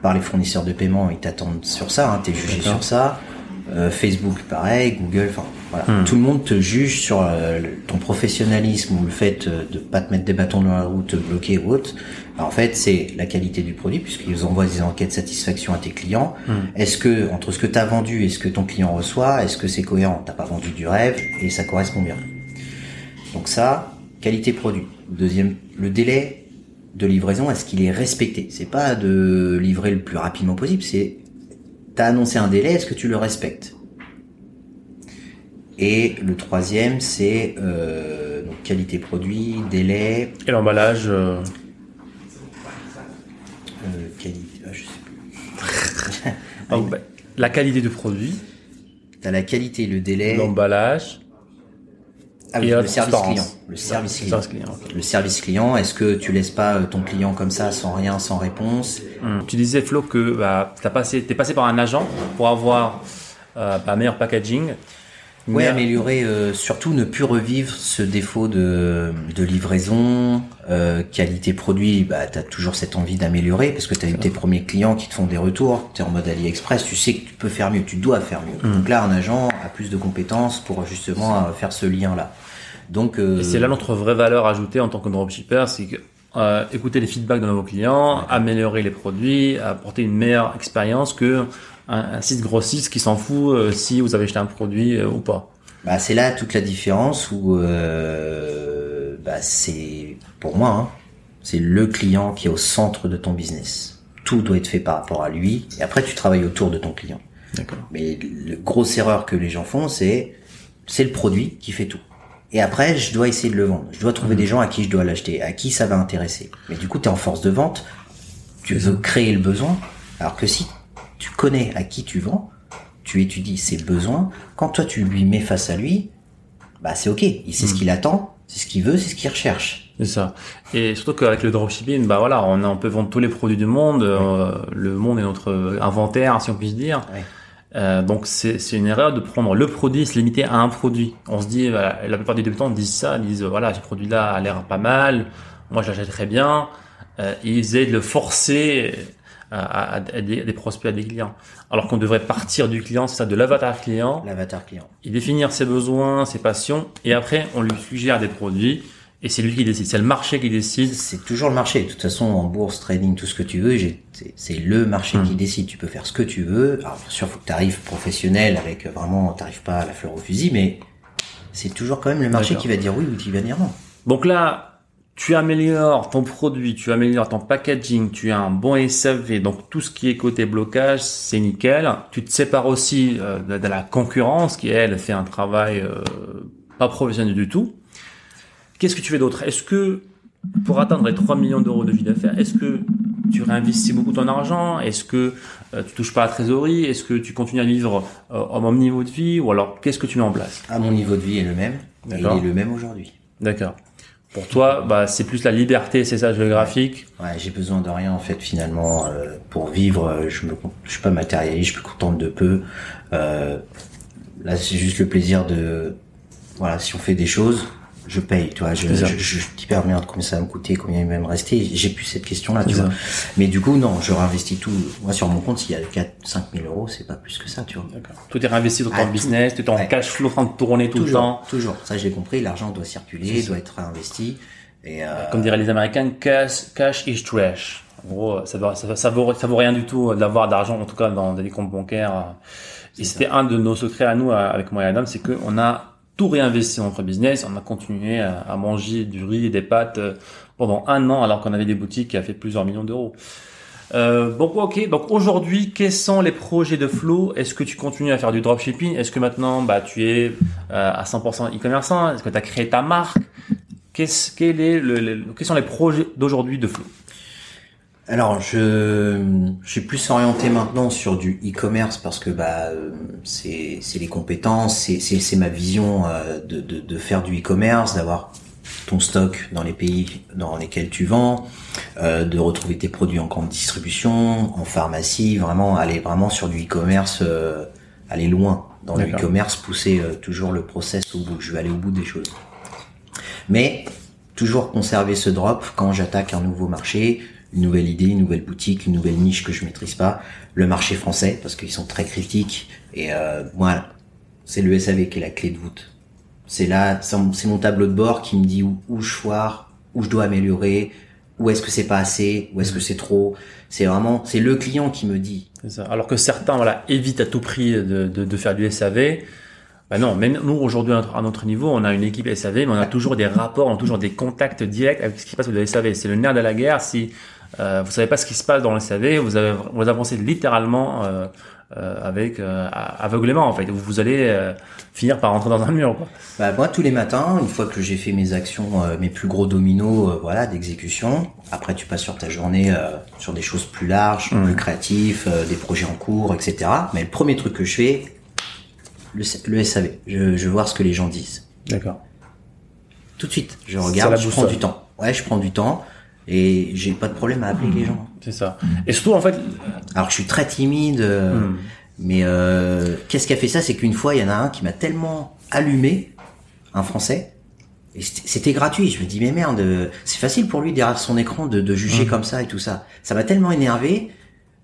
par les fournisseurs de paiement. Ils t'attendent sur ça, hein, t'es jugé sur ça. Euh, Facebook, pareil. Google, enfin, Voilà. Tout le monde te juge sur euh, ton professionnalisme ou le fait euh, de pas te mettre des bâtons dans la route, te bloquer ou autre. Ben, en fait, c'est la qualité du produit puisqu'ils envoient des enquêtes de satisfaction à tes clients. Est-ce que entre ce que tu as vendu et ce que ton client reçoit, est-ce que c'est cohérent? T'as pas vendu du rêve et ça correspond bien. Donc ça, qualité produit. Deuxième, le délai de livraison, est-ce qu'il est respecté? C'est pas de livrer le plus rapidement possible, c'est t'as annoncé un délai, est-ce que tu le respectes? Et le troisième, c'est euh, donc qualité produit, délai, Et l'emballage, euh, euh, qualité, ah, je sais plus. donc, bah, la qualité du produit, T'as la qualité, le délai, l'emballage ah oui, le service client. Le service client. Le service client, est-ce que tu laisses pas euh, ton client comme ça, sans rien, sans réponse? Hum. Tu disais Flo que bah, t'as passé, t'es passé par un agent pour avoir euh, bah, meilleur packaging. Ouais, Mais- améliorer, euh, surtout ne plus revivre ce défaut de, de livraison, euh, qualité produit, bah t'as toujours cette envie d'améliorer parce que t'as eu tes premiers clients qui te font des retours, t'es en mode AliExpress, tu sais que tu peux faire mieux, tu dois faire mieux. Mm. Donc là, un agent a plus de compétences pour justement euh, faire ce lien-là. Donc euh, Et c'est là notre vraie valeur ajoutée en tant que dropshipper, c'est que euh, écouter les feedbacks de nos clients, améliorer les produits, apporter une meilleure expérience que un, un site grossiste qui s'en fout euh, si vous avez acheté un produit euh, ou pas. Bah, c'est là toute la différence où euh, bah, c'est pour moi, hein, c'est le client qui est au centre de ton business. Tout doit être fait par rapport à lui et après tu travailles autour de ton client. D'accord. Mais la grosse erreur que les gens font, c'est c'est le produit qui fait tout. Et après, je dois essayer de le vendre. Je dois trouver des gens à qui je dois l'acheter, à qui ça va intéresser. Mais du coup, tu es en force de vente, tu veux créer le besoin, alors que si tu connais à qui tu vends, tu étudies ses besoins, quand toi tu lui mets face à lui, bah c'est ok, il sait ce qu'il attend, c'est ce qu'il veut, c'est ce qu'il recherche. C'est ça. Et surtout qu'avec le dropshipping, bah voilà, on, on peut vendre tous les produits du monde. euh, le monde est notre inventaire, si on puisse dire. Ouais. Euh, donc c'est c'est une erreur de prendre le produit et se limiter à un produit. On se dit, voilà, la plupart des débutants disent ça, disent voilà, ce produit-là a l'air pas mal, moi je l'achète très bien. Euh, ils essaient de le forcer à, à- à des, à des prospects, à des clients. Alors qu'on devrait partir du client, c'est ça, de l'avatar client, L'avatar client. et définir ses besoins, ses passions, et après on lui suggère des produits, et c'est lui qui décide, c'est le marché qui décide. C'est toujours le marché. De toute façon, en bourse, trading, tout ce que tu veux, c'est- le marché qui décide. Tu peux faire ce que tu veux. Alors, bien sûr, faut que tu arrives professionnel avec euh, vraiment, t'arrives pas à la fleur au fusil, mais c'est toujours quand même le marché qui va dire oui ou qui va dire non. Donc là, tu améliores ton produit, tu améliores ton packaging, tu as un bon SAV, donc tout ce qui est côté blocage, c'est nickel. Tu te sépares aussi euh, de, de la concurrence qui, elle, fait un travail euh, pas professionnel du tout. Qu'est-ce que tu fais d'autre? Est-ce que pour atteindre les 3 millions d'euros de vie d'affaires, est-ce que tu réinvestis beaucoup ton argent? Est-ce que euh, tu touches pas à la trésorerie? Est-ce que tu continues à vivre euh, au même niveau de vie? Ou alors, qu'est-ce que tu mets en place? À mon niveau de vie est le même. Il est le même aujourd'hui. D'accord. Pour toi, bah, c'est plus la liberté, c'est ça, géographique? Ouais, j'ai besoin de rien en fait finalement euh, pour vivre. euh, Je me, je suis pas matérialiste, je me contente de peu. Euh, là, c'est juste le plaisir de, voilà, si on fait des choses, je paye. Tu vois, je, je, je dis pas merde combien ça va me coûter, combien il va me rester. J'ai plus cette question-là, tu vois. ça. Mais du coup, non, je réinvestis tout. Moi, sur mon compte, s'il y a 4, 5 000 euros, c'est pas plus que ça, tu vois. Tout est réinvesti dans ton Ah, tout. business, tu es en Ouais. cash flow en train de tourner tout le temps. toujours. Ça, j'ai compris. L'argent doit circuler, doit être réinvesti. Et euh, Comme diraient les Américains, cash, cash is trash. En gros, ça vaut, ça, ça vaut, ça vaut rien du tout d'avoir d'argent, en tout cas dans des comptes bancaires. Et c'était un de nos secrets à nous, avec moi et Adam, c'est qu'on a tout réinvesti dans notre business. On a continué à, à manger du riz et des pâtes euh, pendant un an, alors qu'on avait des boutiques qui a fait plusieurs millions d'euros. Euh, bon, ok. Donc aujourd'hui, quels sont les projets de Flow Est-ce que tu continues à faire du dropshipping? Est-ce que maintenant, bah, tu es euh, à 100% e-commerçant? Est-ce que tu as créé ta marque? Qu'est-ce, quel est le, le- quels sont les projets d'aujourd'hui de Flow Alors, je, je suis plus orienté maintenant sur du e-commerce parce que bah euh, c'est c'est les compétences, c'est c'est c'est ma vision euh, de, de de faire du e-commerce, d'avoir ton stock dans les pays dans lesquels tu vends, euh, de retrouver tes produits en grande distribution, en pharmacie, vraiment aller vraiment sur du e-commerce, euh, aller loin dans le e-commerce, pousser euh, toujours le process au bout. Je vais aller au bout des choses. Mais toujours conserver ce drop quand j'attaque un nouveau marché, une nouvelle idée, une nouvelle boutique, une nouvelle niche que je maîtrise pas, le marché français parce qu'ils sont très critiques et euh, moi c'est le SAV qui est la clé de voûte. C'est là, c'est mon- tableau de bord qui me dit où, je foire, où je dois améliorer, où est-ce que c'est pas assez, où est-ce que c'est trop. C'est vraiment, c'est le client qui me dit. Ça. Alors que certains, voilà, évitent à tout prix de, faire du SAV. Bah non, même nous aujourd'hui à notre niveau, on a une équipe SAV, mais on a toujours des rapports, on a toujours des contacts directs avec ce qui se passe au SAV. C'est le nerf de la guerre. Si euh, vous savez pas ce qui se passe dans le SAV, vous avez vous avancez littéralement euh, euh, avec euh, aveuglément en fait. Vous, vous allez euh, finir par rentrer dans un mur. Quoi. Bah, moi, tous les matins, une fois que j'ai fait mes actions, euh, mes plus gros dominos, euh, voilà, d'exécution. Après, tu passes sur ta journée euh, sur des choses plus larges, plus créatifs, euh, des projets en cours, etc. Mais le premier truc que je fais, le, le SAV. Je, je veux voir ce que les gens disent. D'accord. Tout de suite, je regarde, je prends du temps. Ouais, je prends du temps et j'ai pas de problème à appeler les gens. C'est ça. Et surtout en fait, Alors, je suis très timide, Hmm. mais euh, qu'est-ce qui a fait ça? C'est qu'une fois, il y en a un qui m'a tellement allumé, un Français. et c'était gratuit. Je me dis mais merde, euh, c'est facile pour lui derrière son écran de, de juger Hmm. comme ça et tout ça. Ça m'a tellement énervé.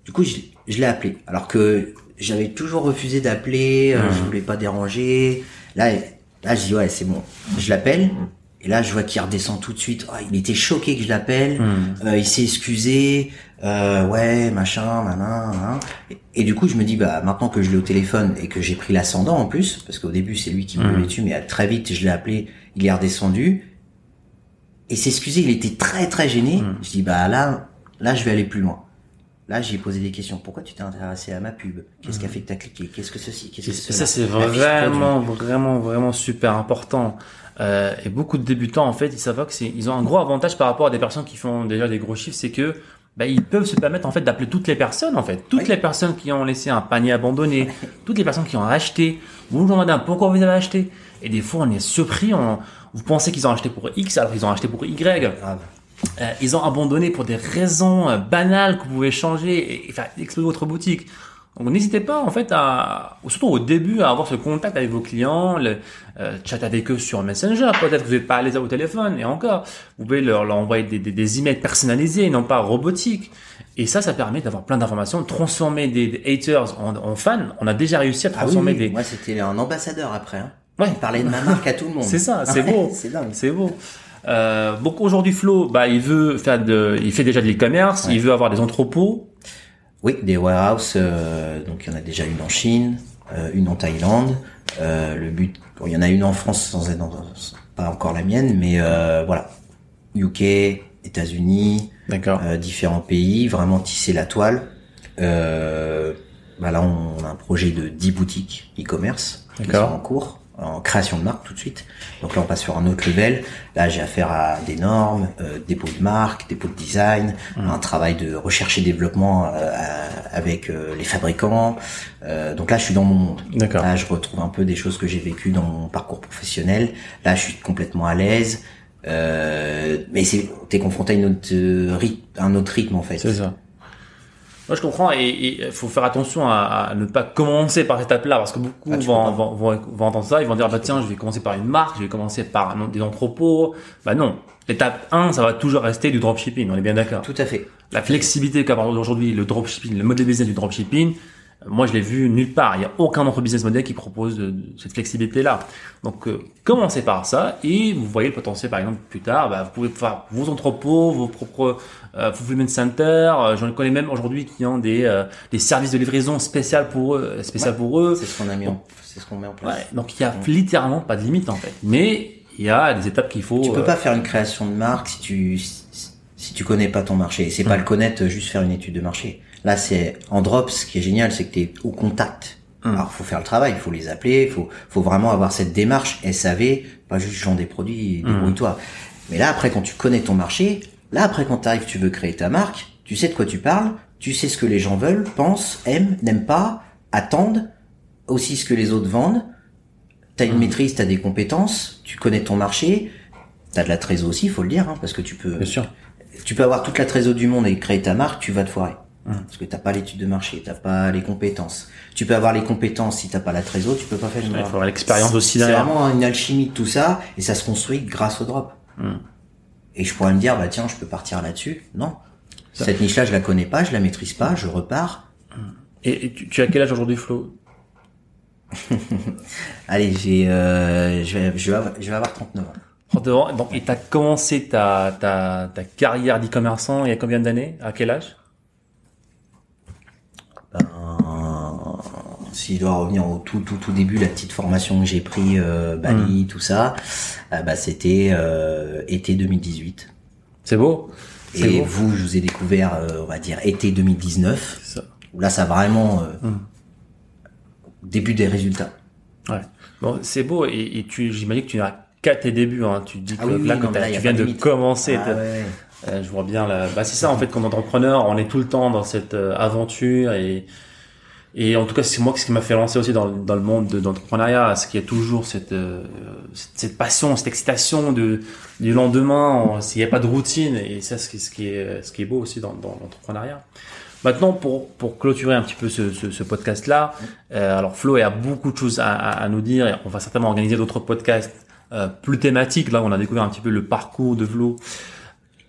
Du coup, je, je l'ai appelé. Alors que j'avais toujours refusé d'appeler. euh, Hmm. Je voulais pas déranger. Là, là, je dis ouais, c'est bon. Je l'appelle. Et là, je vois qu'il redescend tout de suite. Oh, il était choqué que je l'appelle. Hmm. Euh, il s'est excusé. Euh, ouais, machin, nanan, nanan. Et, et du coup, je me dis, bah, maintenant que je l'ai au téléphone et que j'ai pris l'ascendant en plus, parce qu'au début, c'est lui qui me gueulait dessus, mais euh, très vite, je l'ai appelé, il est redescendu. Et s'est excusé, il était très, très gêné. Mhm. Je dis, bah, là, là, je vais aller plus loin. Là, j'ai posé des questions. Pourquoi tu t'es intéressé à ma pub? Qu'est-ce qui a fait que t'as cliqué? Qu'est-ce que ceci? Qu'est-ce que ça, c'est vraiment, vraiment, vraiment super important. Euh, et beaucoup de débutants, en fait, ils savent que c'est, ils ont un gros avantage par rapport à des personnes qui font déjà des gros chiffres, c'est que bah, ils peuvent se permettre en fait d'appeler toutes les personnes, en fait, toutes Oui. les personnes qui ont laissé un panier abandonné, toutes les personnes qui ont acheté. Bonjour madame, pourquoi vous avez acheté? Et des fois, on est surpris. On, vous pensez qu'ils ont acheté pour X alors qu'ils ont acheté pour Y. Euh, ils ont abandonné pour des raisons euh, banales que vous pouvez changer et, et faire exploser votre boutique. Donc n'hésitez pas en fait à, surtout au début, à avoir ce contact avec vos clients, le, euh, chat avec eux sur Messenger. Peut-être que vous n'êtes pas à l'aise au téléphone et encore, vous pouvez leur, leur envoyer des, des, des emails personnalisés, non pas robotiques. Et ça, ça permet d'avoir plein d'informations, de transformer des, des haters en, en fans. On a déjà réussi à Ah oui, transformer oui, des. moi, c'était un ambassadeur après. Hein. Ouais. Il parlait de ma marque à tout le monde. C'est ça, c'est beau. c'est dingue. C'est beau. Euh, donc aujourd'hui Flo, bah il veut faire de, il fait déjà de l'e-commerce, Ouais. il veut avoir des entrepôts. Oui, des warehouses, euh, donc il y en a déjà une en Chine, euh, une en Thaïlande. Euh, le but, bon, il y en a une en France sans être dans, pas encore la mienne, mais euh, voilà, UK, États-Unis, euh, différents pays, vraiment tisser la toile. Euh, bah là, on a un projet de 10 boutiques e-commerce qui sont en cours, en création de marque tout de suite. Donc là, on passe sur un autre level. Là, j'ai affaire à des normes, euh, dépôt de marque, dépôt de design, un travail de recherche et développement euh, avec euh, les fabricants. Euh, donc là, je suis dans mon monde. D'accord. Là, je retrouve un peu des choses que j'ai vécues dans mon parcours professionnel. Là, je suis complètement à l'aise. Mais c'est, t'es confronté à une autre rythme, un autre rythme en fait. C'est ça. Moi, je comprends et il faut faire attention à, à ne pas commencer par cette étape-là parce que beaucoup Ah, vont, vont, vont, vont entendre ça, ils vont dire bah tiens, je vais commencer par une marque, je vais commencer par un- des entrepôts. Bah non. L'étape 1, ça va toujours rester du dropshipping, on est bien d'accord. Tout à fait. La flexibilité qu'a aujourd'hui le dropshipping, le modèle business du dropshipping, moi je l'ai vu nulle part. Il n'y a aucun autre business model qui propose de- de cette flexibilité-là. Donc euh, commencez par ça et vous voyez le potentiel par exemple plus tard. Bah, vous pouvez faire vos entrepôts, vos propres euh, fulfillment centers. Euh, J'en connais même aujourd'hui qui ont des, euh, des services de livraison spécial pour eux, spécial pour eux. C'est ce qu'on a mis en, c'est ce qu'on met en place. Ouais, donc il y a littéralement pas de limite en fait. Mais il y a des étapes qu'il faut. Tu peux euh, pas faire une création de marque si tu si, tu connais pas ton marché. C'est Mm. pas le connaître juste faire une étude de marché. Là, c'est en drop. Ce qui est génial, c'est que tu es au contact. Mm. Alors, faut faire le travail, il faut les appeler, faut faut vraiment avoir cette démarche SAV, pas juste vends des produits, et Mm. débrouille-toi. Mais là, après, quand tu connais ton marché, là, après, quand tu arrives, tu veux créer ta marque, tu sais de quoi tu parles, tu sais ce que les gens veulent, pensent, aiment, n'aiment pas, attendent, aussi ce que les autres vendent. T'as une maîtrise, t'as des compétences, tu connais ton marché, t'as de la trésor aussi, faut le dire, hein, parce que tu peux, Bien sûr. tu peux avoir toute la trésor du monde et créer ta marque, tu vas te foirer. Hum. Parce que t'as pas l'étude de marché, t'as pas les compétences. Tu peux avoir les compétences si t'as pas la trésor, tu peux pas faire une Il marque. faut avoir l'expérience aussi C'est derrière. vraiment une alchimie de tout ça, et ça se construit grâce au drop. Hum. Et je pourrais me dire, bah tiens, je peux partir là-dessus. Non. Ça- Cette niche-là, je la connais pas, je la maîtrise pas, je repars. Et, et tu, tu as quel âge aujourd'hui Flo? Allez, j'ai, euh, je, vais, je, vais avoir, je vais avoir 39 ans. 39 ans. Donc, et t'as commencé ta, ta, ta carrière d'e-commerçant il y a combien d'années? À quel âge? S'il doit revenir au tout tout tout début, la petite formation que j'ai pris, euh, Bali, tout ça, euh, bah, c'était euh, été 2018. C'est beau. Et beau. vous, je vous ai découvert, on va dire, été 2019. C'est ça. Où là, ça a vraiment Mm. début des résultats. Ouais. Bon, c'est beau. Et, et tu, j'imagine que tu n'as qu'à tes débuts. Hein. Tu dis que Ah oui, oui, là, quand tu viens de commencer. Ah ouais. Je vois bien là. Bah c'est ça en fait comme entrepreneur, on est tout le temps dans cette aventure et et en tout cas c'est moi ce qui m'a fait lancer aussi dans, le monde de, d'entrepreneuriat, c'est qu'il y a toujours cette, euh, cette passion, cette excitation de du lendemain, s'il n'y a pas de routine et ça c'est ce qui est ce qui est beau aussi dans, dans l'entrepreneuriat. Maintenant, pour, pour clôturer un petit peu ce, ce, ce podcast-là, euh, alors Flo a beaucoup de choses à, à, à nous dire et on va certainement organiser d'autres podcasts euh, plus thématiques. Là, on a découvert un petit peu le parcours de Flo.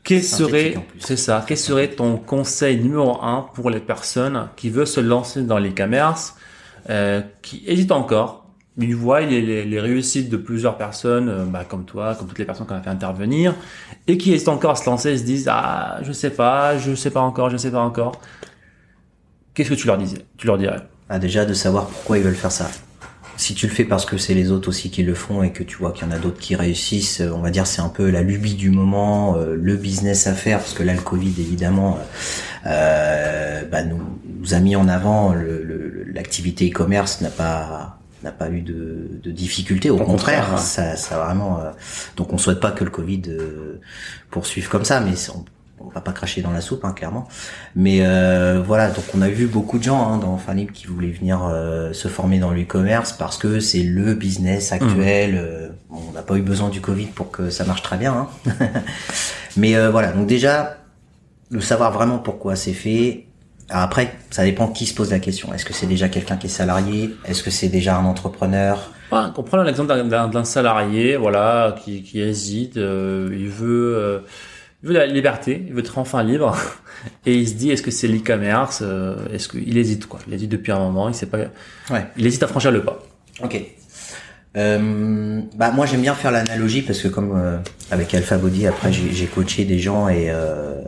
Quel serait, c'est ça, quel serait ton conseil numéro un pour les personnes qui veulent se lancer dans l'e-commerce, euh, qui hésitent encore, ils voient les, les, les réussites de plusieurs personnes, euh, bah, comme toi, comme toutes les personnes qu'on a fait intervenir, et qui hésitent encore à se lancer, et se disent ah je sais pas, je sais pas encore, je sais pas encore. Qu'est-ce que tu leur disais Tu leur dirais? Ah, déjà de savoir pourquoi ils veulent faire ça. Si tu le fais parce que c'est les autres aussi qui le font et que tu vois qu'il y en a d'autres qui réussissent, euh, on va dire c'est un peu la lubie du moment, euh, le business à faire, parce que là le Covid évidemment euh, bah, nous, nous a mis en avant le- le- l'activité e-commerce n'a pas n'a pas eu de, de difficulté, au, Au contraire, ça, ça vraiment. euh, donc on souhaite pas que le Covid poursuive comme ça, mais on, on va pas cracher dans la soupe, hein, clairement. Mais euh, voilà, donc on a vu beaucoup de gens hein, dans Fin Libre qui voulaient venir euh, se former dans l'e-commerce parce que c'est le business actuel. euh, bon, on n'a pas eu besoin du Covid pour que ça marche très bien. Hein. Mais euh, voilà, donc déjà, de savoir vraiment pourquoi c'est fait. Alors après, ça dépend qui se pose la question. Est-ce que c'est déjà quelqu'un qui est salarié? Est-ce que c'est déjà un entrepreneur? Ouais, on prend l'exemple d'un salarié, voilà, qui, qui hésite, euh, il veut, euh, il veut la liberté, il veut être enfin libre, et il se dit est-ce que c'est l'e-commerce, euh, est-ce qu'il hésite quoi, il hésite depuis un moment, il sait pas, Ouais. il hésite à franchir le pas. Ok. Euh, bah moi j'aime bien faire l'analogie parce que comme euh, avec Alpha Body après j'ai j'ai coaché des gens et, euh,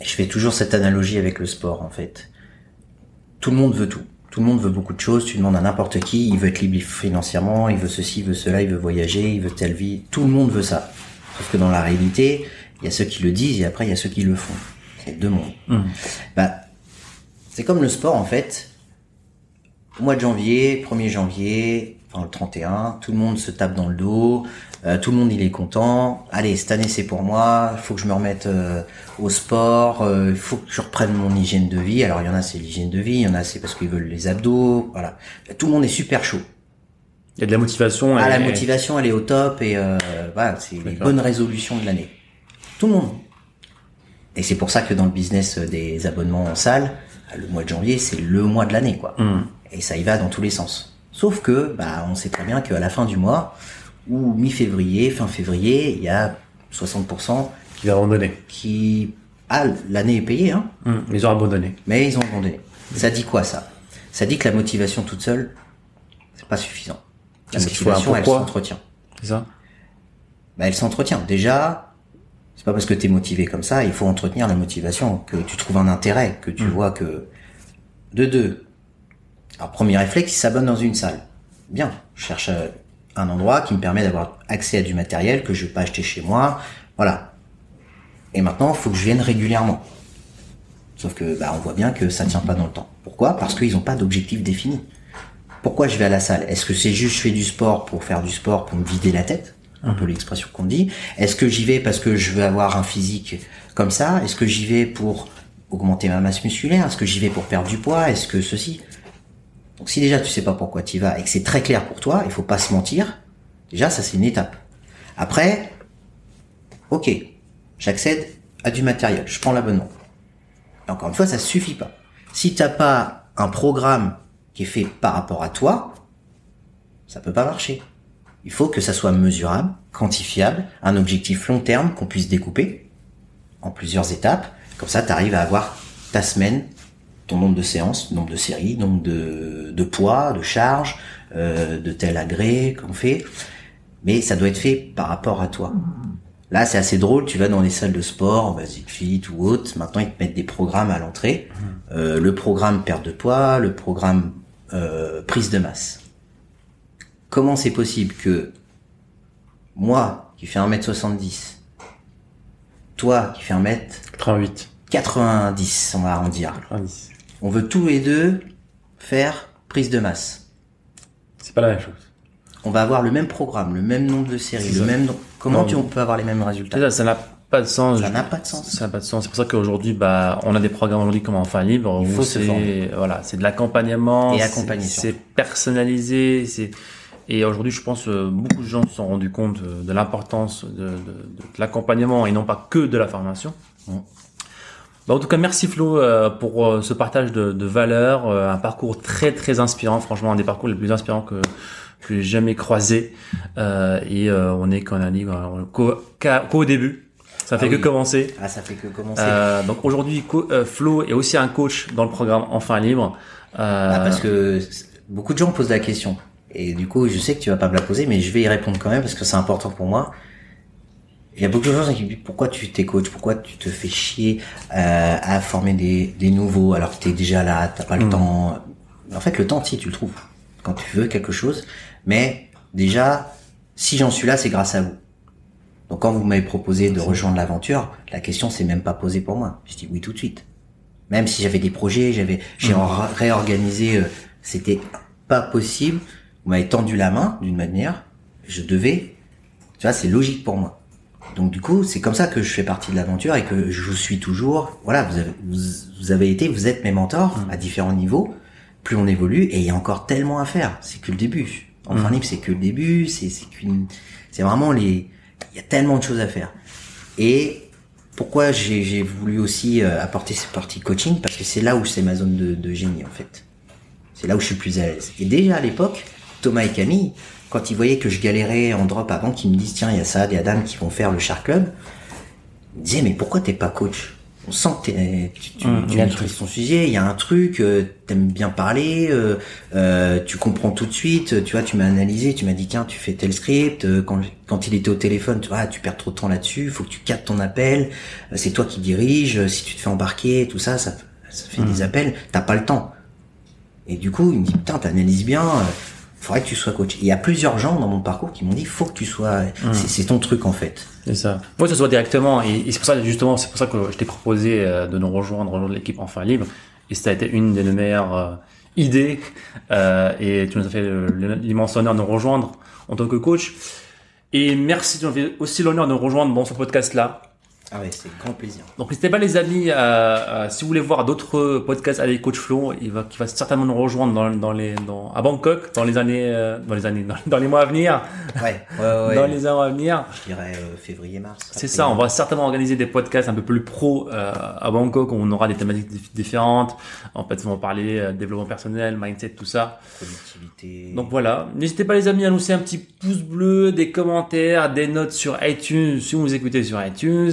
et je fais toujours cette analogie avec le sport en fait. Tout le monde veut tout. Tout le monde veut beaucoup de choses. Tu demandes à n'importe qui, il veut être libre financièrement, il veut ceci, il veut cela, il veut voyager, il veut telle vie. Tout le monde veut ça. Sauf que dans la réalité, il y a ceux qui le disent et après il y a ceux qui le font. C'est deux mondes. Mhm. Bah, c'est comme le sport en fait. Au mois de janvier, 1er janvier, enfin le 31, tout le monde se tape dans le dos, euh, tout le monde il est content. Allez, cette année c'est pour moi, il faut que je me remette euh, au sport, euh, il faut que je reprenne mon hygiène de vie. Alors il y en a c'est l'hygiène de vie, il y en a c'est parce qu'ils veulent les abdos, voilà. Tout le monde est super chaud. Il y a de la motivation. Ah, et- la motivation elle est au top et euh, voilà, c'est les bonnes résolutions de l'année. Tout le monde. Et c'est pour ça que dans le business des abonnements en salle, le mois de janvier c'est le mois de l'année quoi. Mhm. Et ça y va dans tous les sens. Sauf que, bah, on sait très bien qu'à la fin du mois, ou mi-février, fin février, il y a 60% Qui va abandonner. qui, ah, l'année est payée, hein, Mhm. Ils ont abandonné. mais ils ont abandonné. Ça dit quoi, ça? Ça dit que la motivation toute seule, c'est pas suffisant. La motivation, elle s'entretient. C'est ça Bah, elle s'entretient. Déjà, c'est pas parce que t'es motivé comme ça, il faut entretenir la motivation, que tu trouves un intérêt, que tu vois que, de deux. Alors, premier réflexe, il s'abonne dans une salle. Bien. Je cherche euh, un endroit qui me permet d'avoir accès à du matériel que je vais pas acheter chez moi. Voilà. Et maintenant, il faut que je vienne régulièrement. Sauf que, bah, on voit bien que ça tient pas dans le temps. Pourquoi? Parce qu'ils ont pas d'objectif défini. Pourquoi je vais à la salle? Est-ce que c'est juste je fais du sport pour faire du sport, pour me vider la tête? Un peu l'expression qu'on dit. Est-ce que j'y vais parce que je veux avoir un physique comme ça? Est-ce que j'y vais pour augmenter ma masse musculaire? Est-ce que j'y vais pour perdre du poids? Est-ce que ceci? Donc si déjà tu sais pas pourquoi tu y vas et que c'est très clair pour toi, il faut pas se mentir. Déjà ça c'est une étape. Après, ok, j'accède à du matériel, je prends l'abonnement. Encore une fois, ça suffit pas. Si t'as pas un programme qui est fait par rapport à toi, ça peut pas marcher. Il faut que ça soit mesurable, quantifiable, un objectif long terme qu'on puisse découper en plusieurs étapes. Comme ça, tu arrives à avoir ta semaine ton nombre de séances, nombre de séries, nombre de, de poids, de charges, euh, de tel agrès qu'on fait. Mais ça doit être fait par rapport à toi. Là, c'est assez drôle. Tu vas dans les salles de sport, Basic Fit ou autre. Maintenant, ils te mettent des programmes à l'entrée. Euh, le programme perte de poids, le programme euh, prise de masse. Comment c'est possible que moi, qui fais 1m70, toi, qui fais 1m90, 88. on va arrondir, 90. on veut tous les deux faire prise de masse. C'est pas la même chose. On va avoir le même programme, le même nombre de séries, le ça. même. Comment Non, tu on peut avoir les mêmes résultats? Ça, ça pas de sens. Ça n'a pas de sens. Ça n'a pas de sens. C'est pour ça qu'aujourd'hui, bah, on a des programmes aujourd'hui comme Enfant Libre. Il où c'est, voilà, c'est de l'accompagnement. Et c'est- personnalisé. C'est, et aujourd'hui, je pense, euh, beaucoup de gens se sont rendus compte euh, de l'importance de, de- de l'accompagnement et non pas que de la formation. Mm. Bah, en tout cas, merci Flo euh, pour euh, ce partage de, de valeurs, euh, un parcours très très inspirant, franchement un des parcours les plus inspirants que que j'ai jamais croisé. Et on est qu'on a dit début, ça fait Ah que oui. commencer. Ah, ça fait que commencer. Euh, donc aujourd'hui, euh, Flo est aussi un coach dans le programme Enfin Libre. Euh, Ah, parce que beaucoup de gens posent la question. Et du coup, je sais que tu vas pas me la poser, mais je vais y répondre quand même parce que c'est important pour moi. Il y a beaucoup de gens qui me disent pourquoi tu t'es coach, pourquoi tu te fais chier euh, à former des, des nouveaux alors que t'es déjà là, t'as pas le Mm. temps? En fait, le temps, si tu le trouves quand tu veux quelque chose. Mais déjà, si j'en suis là, c'est grâce à vous. Donc quand vous m'avez proposé de rejoindre l'aventure, la question s'est même pas posée pour moi. Je dis oui tout de suite. Même si j'avais des projets, j'avais, j'ai en- réorganisé, euh, c'était pas possible. Vous m'avez tendu la main d'une manière, je devais, tu vois, c'est logique pour moi. Donc du coup, c'est comme ça que je fais partie de l'aventure et que je vous suis toujours. Voilà, vous avez, vous, vous avez été, vous êtes mes mentors Mhm. à différents niveaux. Plus on évolue et il y a encore tellement à faire. C'est que le début. Enfin libre, c'est que le début. C'est, c'est qu'une, c'est vraiment les, il y a tellement de choses à faire. Et pourquoi j'ai, voulu aussi euh, apporter cette partie coaching? Parce que c'est là où c'est ma zone de, génie en fait. C'est là où je suis plus à l'aise. Et déjà à l'époque, Thomas et Camille, quand ils voyaient que je galérais en drop avant qu'ils me disent tiens il y a ça, et Adam qui vont faire le Shark Club, ils me disaient mais pourquoi t'es pas coach? On sent que t'es- tu, tu, Hum, tu maîtrises ton sujet, il y a un truc, euh, t'aimes bien parler, euh, euh, tu comprends tout de suite, tu vois, tu m'as analysé, tu m'as dit tiens tu fais tel script, euh, quand, quand il était au téléphone, tu vois, ah, tu perds trop de temps là-dessus, faut que tu captes ton appel, euh, c'est toi qui dirige, euh, si tu te fais embarquer, tout ça, ça, ça fait des appels, t'as pas le temps. Et du coup, il me dit, putain, t'analyses bien, euh, faudrait que tu sois coach. Et il y a plusieurs gens dans mon parcours qui m'ont dit, faut que tu sois, c'est, c'est ton truc en fait. C'est ça. Moi, que ce soit directement, et, et c'est pour ça, justement, c'est pour ça que je t'ai proposé euh, de nous rejoindre, rejoindre l'équipe Enfin Libre. Et ça a été une de nos meilleures euh, idées. Euh, et tu nous as fait le- l'immense honneur de nous rejoindre en tant que coach. Et merci, tu nous as fait aussi l'honneur de nous rejoindre dans ce podcast-là. Ah ouais, c'est grand plaisir. Donc n'hésitez pas les amis, euh, euh, si vous voulez voir d'autres podcasts avec Coach Flo, il va, qui va certainement nous rejoindre dans, dans les, dans, à Bangkok dans les années, euh, dans les années, dans, dans les mois à venir, Ouais, ouais, ouais. dans les ans à venir. Je dirais euh, février-mars. C'est ça, on va certainement organiser des podcasts un peu plus pro euh, à Bangkok où on aura des thématiques dif- différentes. En fait, on va parler euh, développement personnel, mindset, tout ça. Productivité. Donc voilà, n'hésitez pas les amis à nous laisser un petit pouce bleu, des commentaires, des notes sur iTunes si vous écoutez sur iTunes.